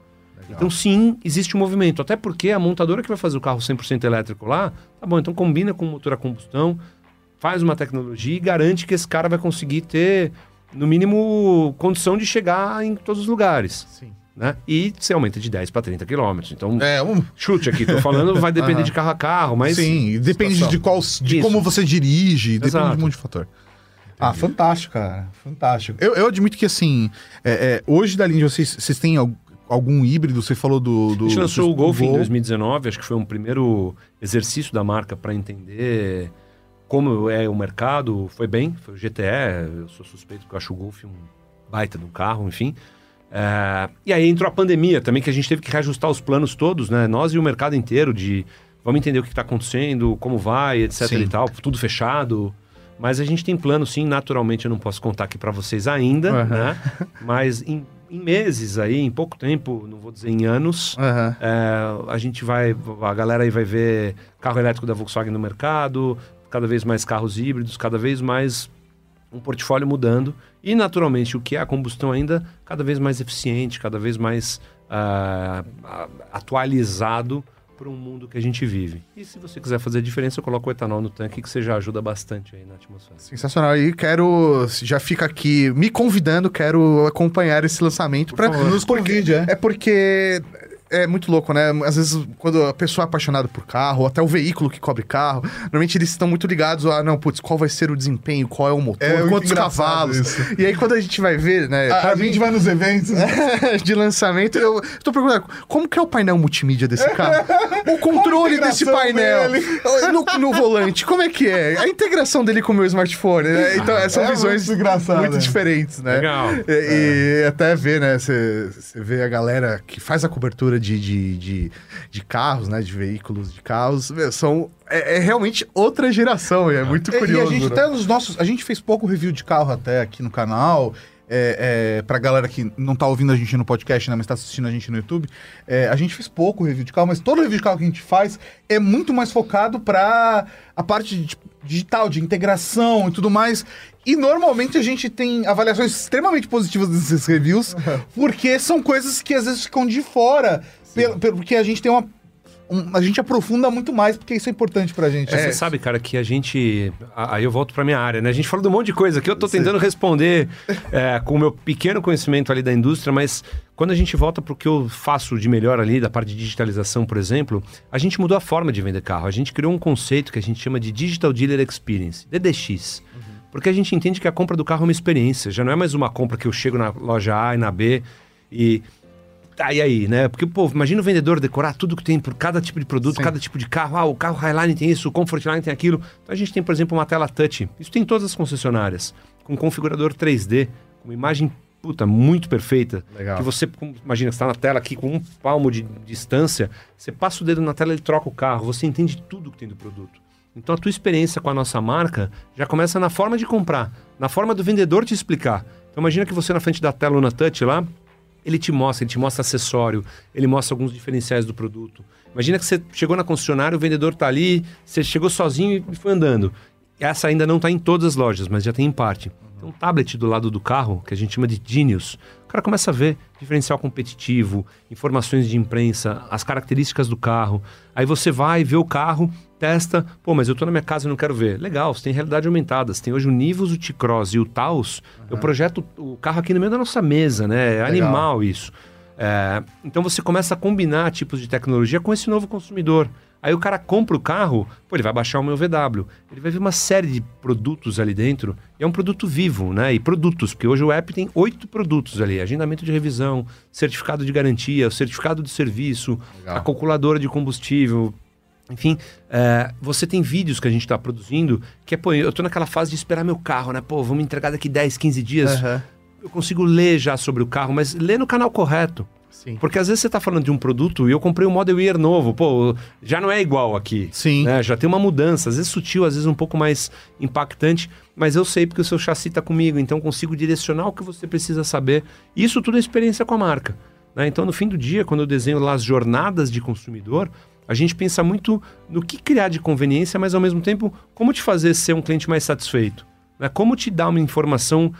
Então, sim, existe um movimento. Até porque a montadora que vai fazer o carro 100% elétrico lá, tá bom, então combina com o motor a combustão, faz uma tecnologia e garante que esse cara vai conseguir ter, no mínimo, condição de chegar em todos os lugares. Sim. Né? E você aumenta de 10 para 30 quilômetros. Então, É, um, chute aqui, tô falando, vai depender de carro a carro, mas. sim, depende situação. de qual, de Isso. como você dirige, depende Exato. de um monte de fator. Ah, fantástico, cara. Fantástico. Eu, eu admito que, assim, é, é, hoje da linha, vocês, vocês têm al- algum híbrido? Você falou do. do A gente lançou do o Golf em Gol. 2019, acho que foi um primeiro exercício da marca para entender como é o mercado. Foi bem, foi o GTE, eu sou suspeito porque eu acho o Golf um baita de um carro, enfim. É, e aí entrou a pandemia também, que a gente teve que reajustar os planos todos, né? Nós e o mercado inteiro de vamos entender o que está acontecendo, como vai, etc Sim. e tal, tudo fechado. Mas a gente tem plano, sim, naturalmente eu não posso contar aqui para vocês ainda, Aham. né? Mas em, em meses aí, em pouco tempo, não vou dizer em anos, Aham. é, a gente vai, a galera aí vai ver carro elétrico da Volkswagen no mercado, cada vez mais carros híbridos, cada vez mais um portfólio mudando e naturalmente o que é a combustão ainda cada vez mais eficiente, cada vez mais ah, atualizado para um mundo que a gente vive. E se você quiser fazer a diferença, eu coloco o etanol no tanque que você já ajuda bastante aí na atmosfera. Sensacional. E quero, já fica aqui me convidando, quero acompanhar esse lançamento. Pra, Nos convide, é. É porque é muito louco, né? Às vezes, quando a pessoa é apaixonada por carro, ou até o veículo que cobre carro, normalmente eles estão muito ligados a, não, putz, qual vai ser o desempenho, qual é o motor, É quantos cavalos. isso. E aí, quando a gente vai ver, né? A, a mim- gente vai nos eventos. de lançamento, eu tô perguntando, como que é o painel multimídia desse carro? O controle desse painel no, no volante, como é que é? A integração dele com o meu smartphone, né? Então, são É visões muito muito diferentes, né? Legal. E, e até ver, né? Você vê a galera que faz a cobertura de, de, de, de carros, né? De veículos de carros. meu, São, é, é realmente outra geração, é muito curioso. E a gente né? até nos nossos. A gente fez pouco review de carro até aqui no canal. É, é, pra galera que não tá ouvindo a gente no podcast, né, mas tá assistindo a gente no YouTube, é, a gente fez pouco review de carro, mas todo review de carro que a gente faz é muito mais focado pra a parte de- digital, de integração e tudo mais. E normalmente a gente tem avaliações extremamente positivas desses reviews, porque são coisas que às vezes ficam de fora, pelo- pelo- porque a gente tem uma. um- a gente aprofunda muito mais, porque isso é importante pra gente. Você sabe, cara, que a gente. Aí eu volto pra minha área, né? A gente falou de um monte de coisa que eu tô tentando responder é, com o meu pequeno conhecimento ali da indústria, mas quando a gente volta pro que eu faço de melhor ali, da parte de digitalização, por exemplo, a gente mudou a forma de vender carro. A gente criou um conceito que a gente chama de Digital Dealer Experience, DDX. Porque a gente entende que a compra do carro é uma experiência, já não é mais uma compra que eu chego na loja A e na B e Tá, e aí, né? Porque, pô, imagina o vendedor decorar tudo que tem por cada tipo de produto, Sim. cada tipo de carro. Ah, o carro Highline tem isso, o Comfortline tem aquilo. Então a gente tem, por exemplo, uma tela touch. Isso tem em todas as concessionárias. Com configurador 3D, com uma imagem puta, muito perfeita. Legal. Que você, imagina, você está na tela aqui com um palmo de distância, você passa o dedo na tela, ele troca o carro, você entende tudo que tem do produto. Então a tua experiência com a nossa marca já começa na forma de comprar, na forma do vendedor te explicar. Então imagina que você na frente da tela ou na touch lá, ele te mostra, ele te mostra acessório, ele mostra alguns diferenciais do produto. Imagina que você chegou na concessionária, o vendedor tá ali, você chegou sozinho e foi andando. Essa ainda não está em todas as lojas, mas já tem em parte. Tem um tablet do lado do carro, que a gente chama de Genius. O cara começa a ver diferencial competitivo, informações de imprensa, as características do carro. Aí você vai, vê o carro, testa. Pô, mas eu tô na minha casa e não quero ver. Legal, você tem realidade aumentada. Você tem hoje o Nivus, o T-Cross e o Taos. Eu projeto o carro aqui no meio da nossa mesa, né? É animal isso. É, então você começa a combinar tipos de tecnologia com esse novo consumidor. Aí o cara compra o carro, pô, ele vai baixar o meu VW. Ele vai ver uma série de produtos ali dentro. E é um produto vivo, né? E produtos, porque hoje o app tem oito produtos ali: agendamento de revisão, certificado de garantia, certificado de serviço, Legal. a calculadora de combustível. Enfim, é, você tem vídeos que a gente está produzindo que é, pô, eu tô naquela fase de esperar meu carro, né? Pô, vamos entregar daqui 10, 15 dias. Aham. Eu consigo ler já sobre o carro, mas ler no canal correto. Sim. Porque às vezes você está falando de um produto e eu comprei um Model Year novo, pô, já não é igual aqui. Sim. né? Já tem uma mudança, às vezes sutil, às vezes um pouco mais impactante, mas eu sei porque o seu chassi está comigo, então eu consigo direcionar o que você precisa saber. Isso tudo é experiência com a marca. né? Então, no fim do dia, quando eu desenho lá as jornadas de consumidor, a gente pensa muito no que criar de conveniência, mas ao mesmo tempo, como te fazer ser um cliente mais satisfeito. né? Como te dar uma informação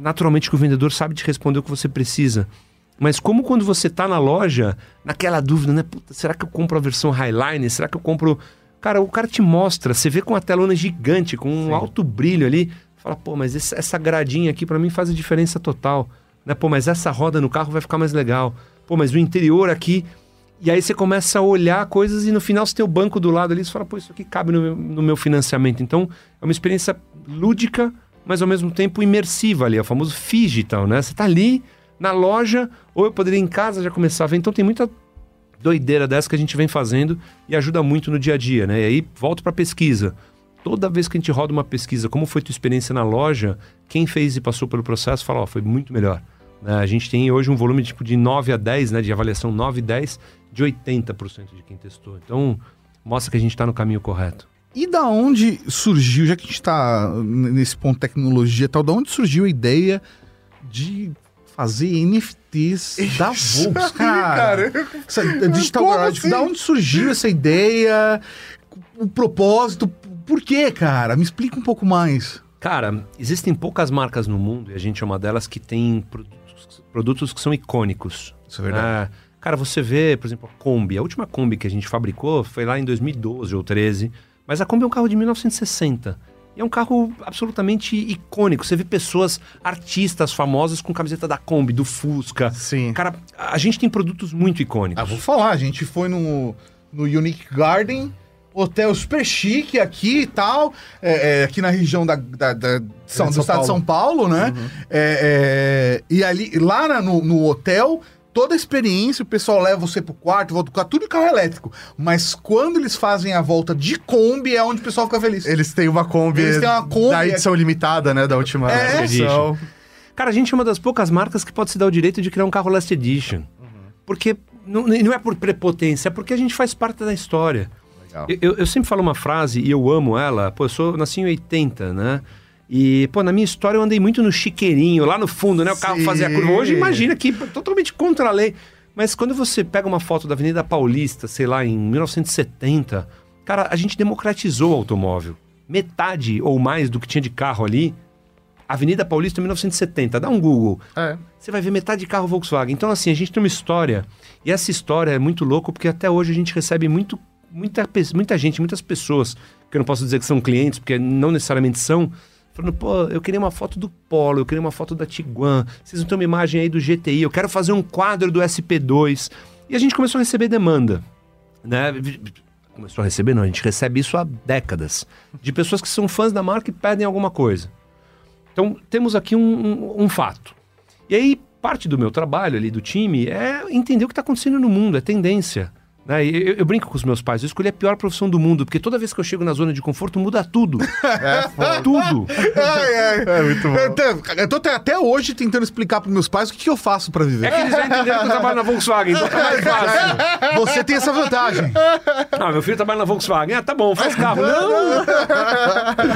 naturalmente que o vendedor sabe te responder o que você precisa. Mas como quando você está na loja, naquela dúvida, né? Puta, será que eu compro a versão Highline? Será que eu compro... Cara, o cara te mostra, você vê com uma telona gigante, com um alto brilho ali, fala, pô, mas essa gradinha aqui para mim faz a diferença total. Né? Pô, mas essa roda no carro vai ficar mais legal. Pô, mas o interior aqui... E aí você começa a olhar coisas e no final você tem o banco do lado ali, você fala, pô, isso aqui cabe no meu, no meu financiamento. Então, é uma experiência lúdica, mas ao mesmo tempo imersiva ali, é o famoso digital, né? Você tá ali na loja, ou eu poderia em casa já começar a ver. Então tem muita doideira dessa que a gente vem fazendo e ajuda muito no dia a dia, né? E aí volto para pesquisa. Toda vez que a gente roda uma pesquisa, como foi tua experiência na loja, quem fez e passou pelo processo fala, ó, foi muito melhor. Né? A gente tem hoje um volume tipo de 9 a 10, né, de avaliação 9 e 10, de 80% de quem testou. Então, mostra que a gente está no caminho correto. E da onde surgiu, já que a gente tá nesse ponto de tecnologia e tal, da onde surgiu a ideia de fazer NFTs da Isso Volks, aí, cara? cara. Essa Digital Como Garage, assim? da onde surgiu essa ideia? O propósito? Por quê, cara? Me explica um pouco mais. Cara, existem poucas marcas no mundo, e a gente é uma delas que tem produtos, produtos que são icônicos. Isso é verdade. É, cara, você vê, por exemplo, a Kombi. A última Kombi que a gente fabricou foi lá em 2012 ou 13. Mas a Kombi é um carro de 1960. E é um carro absolutamente icônico. Você vê pessoas, artistas famosas com camiseta da Kombi, do Fusca. Sim. Cara, a gente tem produtos muito icônicos. Ah, vou falar, a gente foi no, no Unique Garden, hotel super chique aqui e tal, é, é, aqui na região da, da- da- São, do São estado de São Paulo, né? É, é, e ali, lá na- no, no hotel, toda a experiência, o pessoal leva você pro quarto, volta pro quarto, tudo em carro elétrico. Mas quando eles fazem a volta de Kombi, é onde o pessoal fica feliz. Eles têm uma Kombi, Eles têm uma Kombi- da edição limitada, né? Da última É. edição. Cara, a gente é uma das poucas marcas que pode se dar o direito de criar um carro Last Edition. Porque não, não é por prepotência, é porque a gente faz parte da história. Legal. Eu- Eu, eu sempre falo uma frase e eu amo ela. Pô, eu sou, nasci em 80, né? E, pô, na minha história eu andei muito no chiqueirinho, lá no fundo, né? O carro Sim. fazia a curva. Hoje, imagina que totalmente contra a lei. Mas quando você pega uma foto da Avenida Paulista, sei lá, em 1970, cara, a gente democratizou o automóvel. Metade ou mais do que tinha de carro ali, Avenida Paulista 1970. Dá um Google. É. Você vai ver metade de carro Volkswagen. Então, assim, a gente tem uma história. E essa história é muito louco porque até hoje a gente recebe muito, muita, muita gente, muitas pessoas, que eu não posso dizer que são clientes, porque não necessariamente são, falando, pô, eu queria uma foto do Polo, eu queria uma foto da Tiguan, vocês não têm uma imagem aí do GTI, eu quero fazer um quadro do SP2. E a gente começou a receber demanda. Né? Começou a receber, não, a gente recebe isso há décadas. De pessoas que são fãs da marca e pedem alguma coisa. Então, temos aqui um, um- um fato. E aí, parte do meu trabalho ali, do time, é entender o que está acontecendo no mundo, é tendência. Né? Eu, eu brinco com os meus pais, eu escolhi a pior profissão do mundo, porque toda vez que eu chego na zona de conforto, muda tudo. tudo. Ai, ai. É muito bom. Eu tô, eu tô até, até hoje tentando explicar pros meus pais o que, que eu faço pra É viver. que eles já entenderam que eu trabalho na Volkswagen, então tá mais fácil. Você tem essa vantagem. Ah, meu filho trabalha na Volkswagen. Ah, tá bom, faz carro. Não!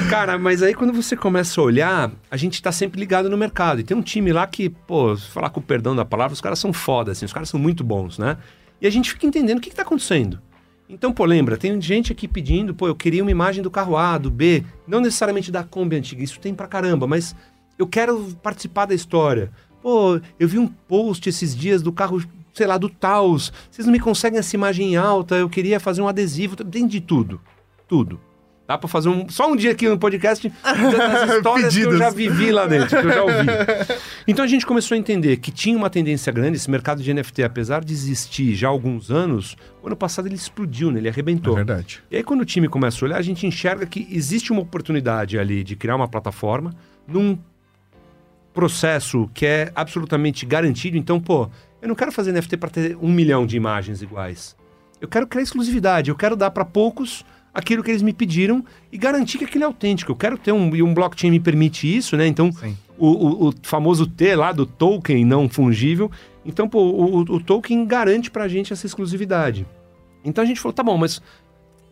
Cara, mas aí quando você começa a olhar, a gente tá sempre ligado no mercado. E tem um time lá que, pô, se falar com o perdão da palavra, os caras são foda, assim, os caras são muito bons, né? E a gente fica entendendo o que, que tá acontecendo. Então, pô, lembra, tem gente aqui pedindo, pô, eu queria uma imagem do carro A, do B, não necessariamente da Kombi antiga, isso tem pra caramba, mas eu quero participar da história. Pô, eu vi um post esses dias do carro, sei lá, do Taos, vocês não me conseguem essa imagem em alta, eu queria fazer um adesivo, tem de tudo, tudo. Dá pra fazer um, só um dia aqui no podcast das histórias que eu já vivi lá dentro, que eu já ouvi. Então a gente começou a entender que tinha uma tendência grande, esse mercado de NFT, apesar de existir já há alguns anos, o ano passado ele explodiu, né? ele arrebentou. verdade. E aí, quando o time começa a olhar, a gente enxerga que existe uma oportunidade ali de criar uma plataforma num processo que é absolutamente garantido. Então, pô, eu não quero fazer NFT para ter um milhão de imagens iguais. Eu quero criar exclusividade, eu quero dar para poucos aquilo que eles me pediram e garantir que aquilo é autêntico. Eu quero ter um. E um blockchain me permite isso, né? Então, o, o- o famoso T lá do token não fungível. Então, pô, o, o token garante pra gente essa exclusividade. Então a gente falou, tá bom, mas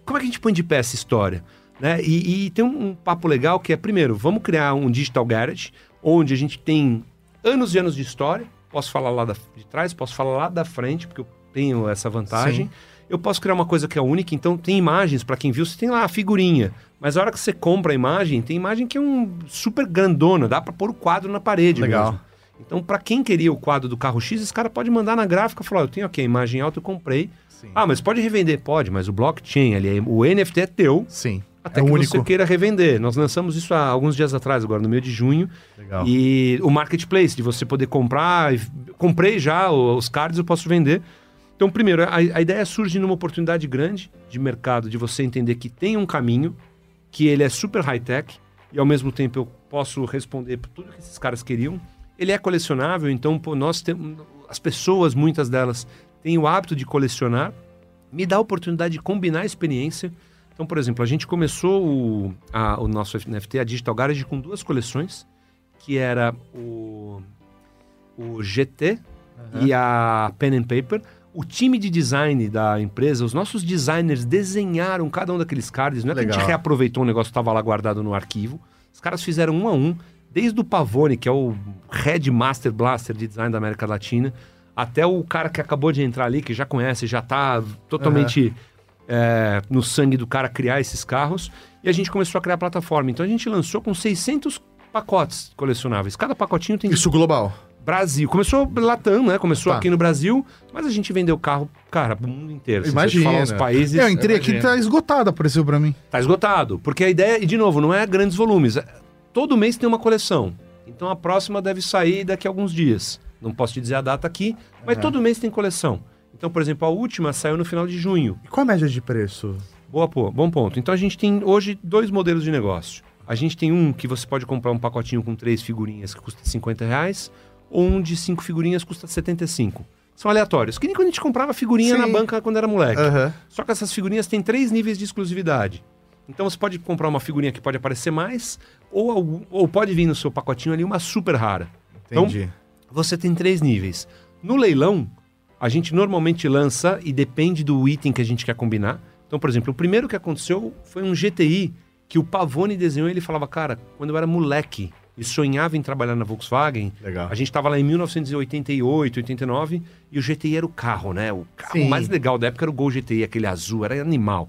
como é que a gente põe de pé essa história? Né? E, e tem um, um papo legal que é, primeiro, vamos criar um Digital Garage, onde a gente tem anos e anos de história. Posso falar lá da- de trás, posso falar lá da frente, porque eu tenho essa vantagem. Sim. Eu posso criar uma coisa que é única, então tem imagens, para quem viu, você tem lá a figurinha. Mas a hora que você compra a imagem, tem imagem que é um super grandona, dá para pôr o quadro na parede Legal. mesmo. Então, para quem queria o quadro do carro X, esse cara pode mandar na gráfica e falar: "Ó, eu tenho aqui a imagem alta, eu comprei. Sim. Ah, mas pode revender? Pode, mas o blockchain ali, o NFT é teu, Sim. até é que único. você queira revender. Nós lançamos isso há alguns dias atrás, agora no meio de junho. Legal. E o marketplace, de você poder comprar, comprei já os cards, eu posso vender. Então, primeiro, a, a ideia surge numa oportunidade grande de mercado, de você entender que tem um caminho, que ele é super high-tech, e ao mesmo tempo eu posso responder por tudo que esses caras queriam. Ele é colecionável, então pô, nós temos. As pessoas, muitas delas, têm o hábito de colecionar. Me dá a oportunidade de combinar a experiência. Então, por exemplo, a gente começou o, a- o nosso NFT, a Digital Garage, com duas coleções, que era o, o GT e a Pen and Paper. O time de design da empresa, os nossos designers desenharam cada um daqueles cards. Não é que a Legal. gente reaproveitou o negócio que estava lá guardado no arquivo. Os caras fizeram um a um, desde o Pavone, que é o Head Master Blaster de design da América Latina, até o cara que acabou de entrar ali, que já conhece, já está totalmente é, no sangue do cara criar esses carros. E a gente começou a criar a plataforma. Então a gente lançou com 600 pacotes colecionáveis. Cada pacotinho tem Isso global. Brasil. Começou Latam, né? Começou Tá. aqui no Brasil, mas a gente vendeu carro, cara, pro mundo inteiro. Se Imagina. os países, eu entrei aqui imagino. tá esgotado, apareceu pra mim. tá esgotado. Porque a ideia, e de novo, não é grandes volumes. É- Todo mês tem uma coleção. Então a próxima deve sair daqui a alguns dias. Não posso te dizer a data aqui, mas todo mês tem coleção. Então, por exemplo, a última saiu no final de junho. E qual a média de preço? Boa, pô, bom ponto. Então a gente tem hoje dois modelos de negócio. A gente tem um que você pode comprar um pacotinho com três figurinhas que custa 50 reais, um de cinco figurinhas custa 75. São aleatórios. Que nem quando a gente comprava figurinha Sim. na banca quando era moleque. Aham. Só que essas figurinhas têm três níveis de exclusividade. Então você pode comprar uma figurinha que pode aparecer mais, ou, algum- ou pode vir no seu pacotinho ali uma super rara. Então, Entendi. você tem três níveis. No leilão, a gente normalmente lança e depende do item que a gente quer combinar. Então, por exemplo, o primeiro que aconteceu foi um GTI que o Pavone desenhou e ele falava, cara, quando eu era moleque e sonhava em trabalhar na Volkswagen, Legal. a gente estava lá em 1988, 89 e o GTI era o carro, né? O carro Sim. mais legal da época era o Gol GTI, aquele azul, era animal.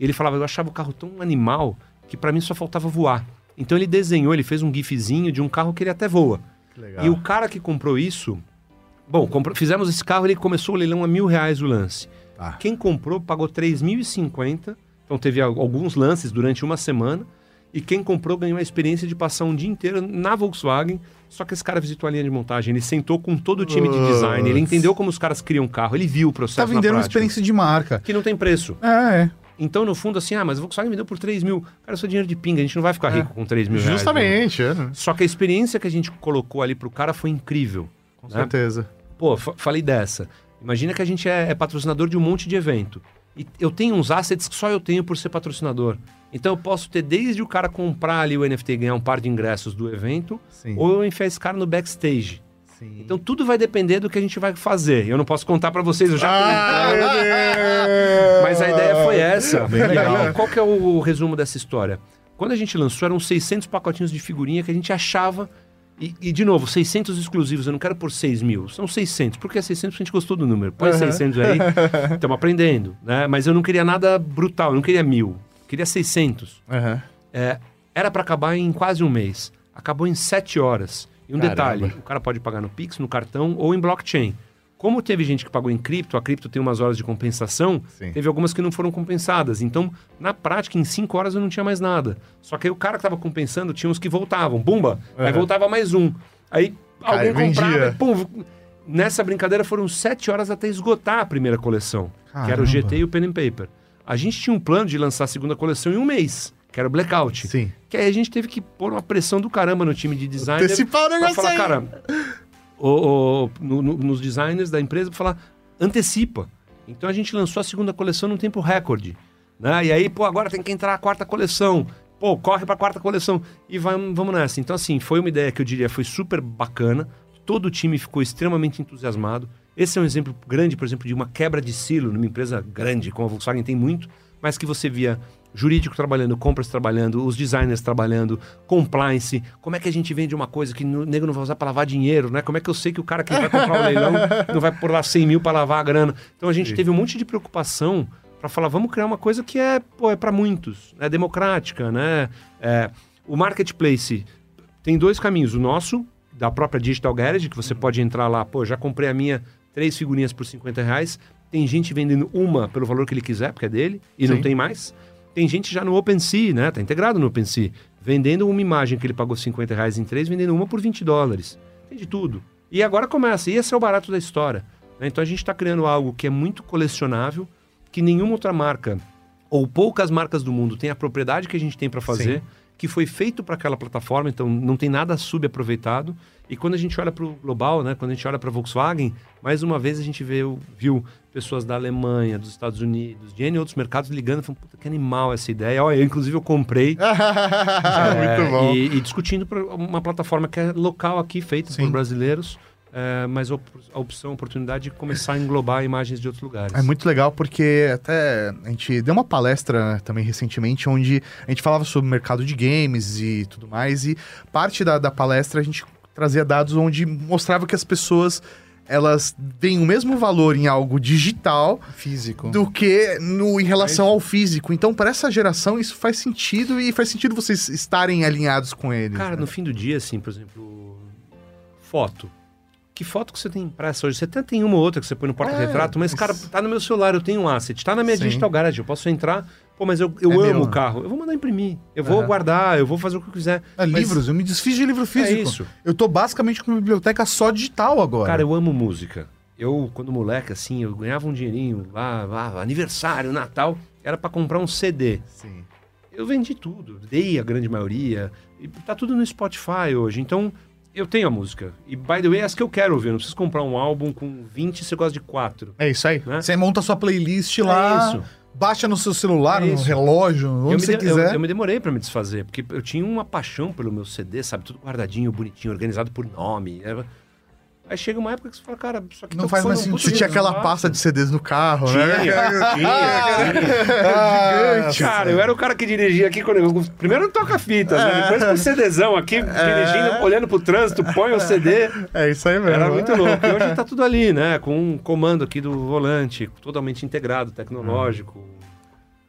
Ele falava, eu achava o carro tão animal que para mim só faltava voar. Então ele desenhou, ele fez um gifzinho de um carro que ele até voa. E o cara que comprou isso. Bom, compro- fizemos esse carro, ele começou o leilão a mil reais o lance. Tá. Quem comprou pagou 3.050. Então teve al- alguns lances durante uma semana. E quem comprou ganhou a experiência de passar um dia inteiro na Volkswagen. Só que esse cara visitou a linha de montagem. Ele sentou com todo o time de design. Ele entendeu como os caras criam carro. Ele viu o processo. Tá vendendo uma experiência de marca. Que não tem preço. É, é. Então, no fundo, assim, ah, mas a Volkswagen me deu por 3 mil. Cara, isso é dinheiro de pinga. A gente não vai ficar rico com 3 mil reais. né? Justamente, é, né? Só que a experiência que a gente colocou ali pro cara foi incrível. com né? certeza. Pô, fa- falei dessa. Imagina que a gente é, é patrocinador de um monte de evento. E eu tenho uns assets que só eu tenho por ser patrocinador. Então eu posso ter desde o cara comprar ali o NFT e ganhar um par de ingressos do evento, Sim. ou eu enfiar esse cara no backstage. Sim. Então tudo vai depender do que a gente vai fazer. Eu não posso contar pra vocês, eu já Ah! Mas a ideia foi essa. Bem legal. qual que é o resumo dessa história? Quando a gente lançou, eram 600 pacotinhos de figurinha que a gente achava... E, e, de novo, 600 exclusivos. Eu não quero por 6 mil. São 600. Porque é 600 porque a gente gostou do número. Põe 600 aí. Estamos aprendendo. Né? Mas eu não queria nada brutal. Eu não queria mil. Queria 600. Aham. É, era para acabar em quase um mês. Acabou em sete horas. E um Caramba. detalhe: o cara pode pagar no Pix, no cartão ou em blockchain. Como teve gente que pagou em cripto, a cripto tem umas horas de compensação, Sim. teve algumas que não foram compensadas. Então, na prática, em cinco horas eu não tinha mais nada. Só que aí o cara que estava compensando tinha uns que voltavam. Bumba! Aí Uhum. voltava mais um. Aí alguém Cara, comprava. vendia. e Pum, nessa brincadeira foram sete horas até esgotar a primeira coleção, que era o Caramba. GT e o Pen and Paper. A gente tinha um plano de lançar a segunda coleção em um mês, que era o Blackout. Sim. Que aí a gente teve que pôr uma pressão do caramba no time de design. Antecipar o negócio falar, aí. cara, o- o- no- no- nos designers da empresa pra falar, antecipa. Então a gente lançou a segunda coleção num tempo recorde. Né? E aí, pô, agora tem que entrar a quarta coleção. Pô, corre pra quarta coleção. E vai, vamos nessa. Então, assim, foi uma ideia que eu diria foi super bacana. Todo o time ficou extremamente entusiasmado. Esse é um exemplo grande, por exemplo, de uma quebra de silo numa empresa grande, como a Volkswagen tem muito, mas que você via jurídico trabalhando, compras trabalhando, os designers trabalhando, compliance, como é que a gente vende uma coisa que o nego não vai usar para lavar dinheiro, né? Como é que eu sei que o cara que vai comprar o leilão não vai por lá 100 mil para lavar a grana? Então a gente teve um monte de preocupação para falar, vamos criar uma coisa que é, pô, é para muitos, é democrática, né? É, o marketplace tem dois caminhos, o nosso, da própria Digital Garage, que você pode entrar lá, pô, já comprei a minha, três figurinhas por 50 reais, tem gente vendendo uma pelo valor que ele quiser, porque é dele, e não Sim. tem mais. Tem gente já no OpenSea, né? Tá integrado no OpenSea, vendendo uma imagem que ele pagou 50 reais em três, vendendo uma por 20 dólares. Tem de tudo. E agora começa, e esse é o barato da história. né? Então a gente está criando algo que é muito colecionável, que nenhuma outra marca, ou poucas marcas do mundo, tem a propriedade que a gente tem para fazer, que foi feito para aquela plataforma, então não tem nada subaproveitado. E quando a gente olha para o global, né, quando a gente olha para a Volkswagen, mais uma vez a gente vê, viu pessoas da Alemanha, dos Estados Unidos, de N outros mercados ligando, falando, puta, que animal essa ideia. Olha, eu, inclusive eu comprei. É, Muito bom. E, e discutindo uma plataforma que é local aqui, feita Sim. por brasileiros, é, mas a opção, a oportunidade de começar a englobar imagens de outros lugares. É muito legal porque até a gente deu uma palestra também recentemente onde a gente falava sobre o mercado de games e tudo mais e parte da, da palestra a gente trazia dados onde mostrava que as pessoas elas veem o mesmo valor em algo digital Físico. do que no, em relação ao físico. Então, para essa geração, isso faz sentido e faz sentido vocês estarem alinhados com eles. Cara, né? no fim do dia, assim, por exemplo, foto. Que foto que você tem impressa hoje? Você até tem uma ou outra que você põe no porta-retrato, mas, cara, tá no meu celular, eu tenho um asset, tá na minha Sim. Digital Garage, eu posso entrar, pô, mas eu, eu É amo meu. o carro, eu vou mandar imprimir, eu vou Aham. guardar, eu vou fazer o que eu quiser. É, Mas, livros, eu me desfiz de livro físico. É isso. Eu tô basicamente com uma biblioteca só digital agora. Cara, eu amo música. Eu, quando moleque, assim, eu ganhava um dinheirinho lá, lá aniversário, Natal, era pra comprar um CD. Sim. Eu vendi tudo, dei a grande maioria. E tá tudo no Spotify hoje. Então, eu tenho a música. E, by the way, é as que eu quero ouvir. Não preciso comprar um álbum com 20 você gosta de 4. É isso aí. Né? Você monta a sua playlist lá, isso. Baixa no seu celular, É no relógio, Eu onde me, você de- eu- quiser. eu me demorei pra me desfazer, porque eu tinha uma paixão pelo meu CD, sabe? Tudo guardadinho, bonitinho, organizado por nome. Era- Aí chega uma época que você fala, cara, só que Não faz mais é sentido. Você tinha aquela pasta de CDs no carro, Tinha, né? tinha, tinha. Ah, Gigante. Cara, eu era o cara que dirigia aqui quando eu, primeiro toca fitas, né? depois com o CDzão aqui, dirigindo, olhando pro trânsito, põe o CD. É isso aí mesmo. Era muito louco. E hoje tá tudo ali, né? Com um comando aqui do volante, totalmente integrado, tecnológico.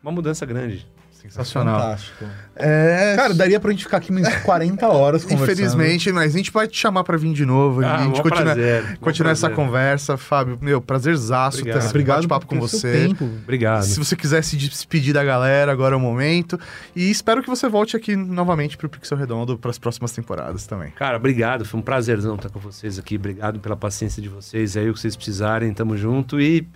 Uma mudança grande. Sensacional. Fantástico. É, Cara, daria pra gente ficar aqui umas 40 horas conversando. Infelizmente, mas a gente vai te chamar pra vir de novo. Ah, a gente continua, prazer, continuar essa conversa. Fábio, meu, prazerzaço ter Obrigado. esse Obrigado bate-papo com você. tempo. Obrigado. Se você quiser se despedir da galera, agora é o momento. E espero que você volte aqui novamente pro Pixel Redondo para as próximas temporadas também. Cara, obrigado. Foi um prazerzão estar com vocês aqui. Obrigado pela paciência de vocês. Aí o que vocês precisarem, tamo junto. E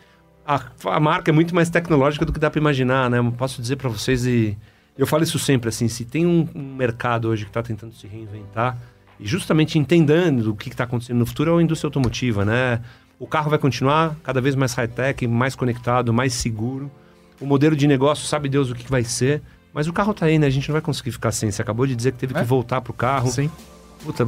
a, a marca é muito mais tecnológica do que dá pra imaginar, né? Eu posso dizer pra vocês e eu falo isso sempre assim, se tem um, um mercado hoje que tá tentando se reinventar e justamente entendendo o que está acontecendo no futuro é a indústria automotiva, né? O carro vai continuar cada vez mais high-tech, mais conectado, mais seguro. O modelo de negócio, sabe Deus o que vai ser. Mas o carro tá aí, né? A gente não vai conseguir ficar sem. Você acabou de dizer que teve É. que voltar pro carro. Sim. Puta,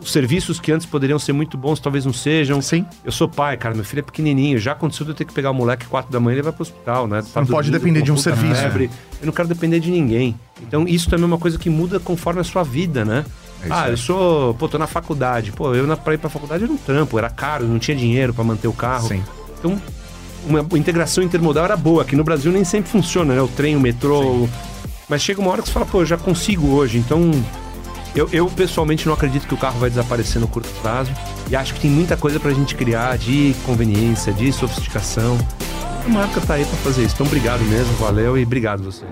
os serviços que antes poderiam ser muito bons, talvez não sejam. Sim. Eu sou pai, cara, meu filho é pequenininho. Já aconteceu de eu ter que pegar o moleque 4 da manhã e levar pro hospital, né? Tá não pode dormindo depender de um serviço. febre. Eu não quero depender de ninguém. Então, isso também é uma coisa que muda conforme a sua vida, né? É ah, eu sou, pô, tô na faculdade. Pô, eu na, pra ir pra faculdade era um trampo, era caro, não tinha dinheiro pra manter o carro. Sim. Então, uma integração intermodal era boa. Aqui no Brasil nem sempre funciona, né? O trem, o metrô. Mas chega uma hora que você fala, pô, eu já consigo hoje. Então, eu, eu pessoalmente não acredito que o carro vai desaparecer no curto prazo. E acho que tem muita coisa pra gente criar de conveniência, de sofisticação. A marca tá aí pra fazer isso. Então, obrigado mesmo, valeu e obrigado vocês.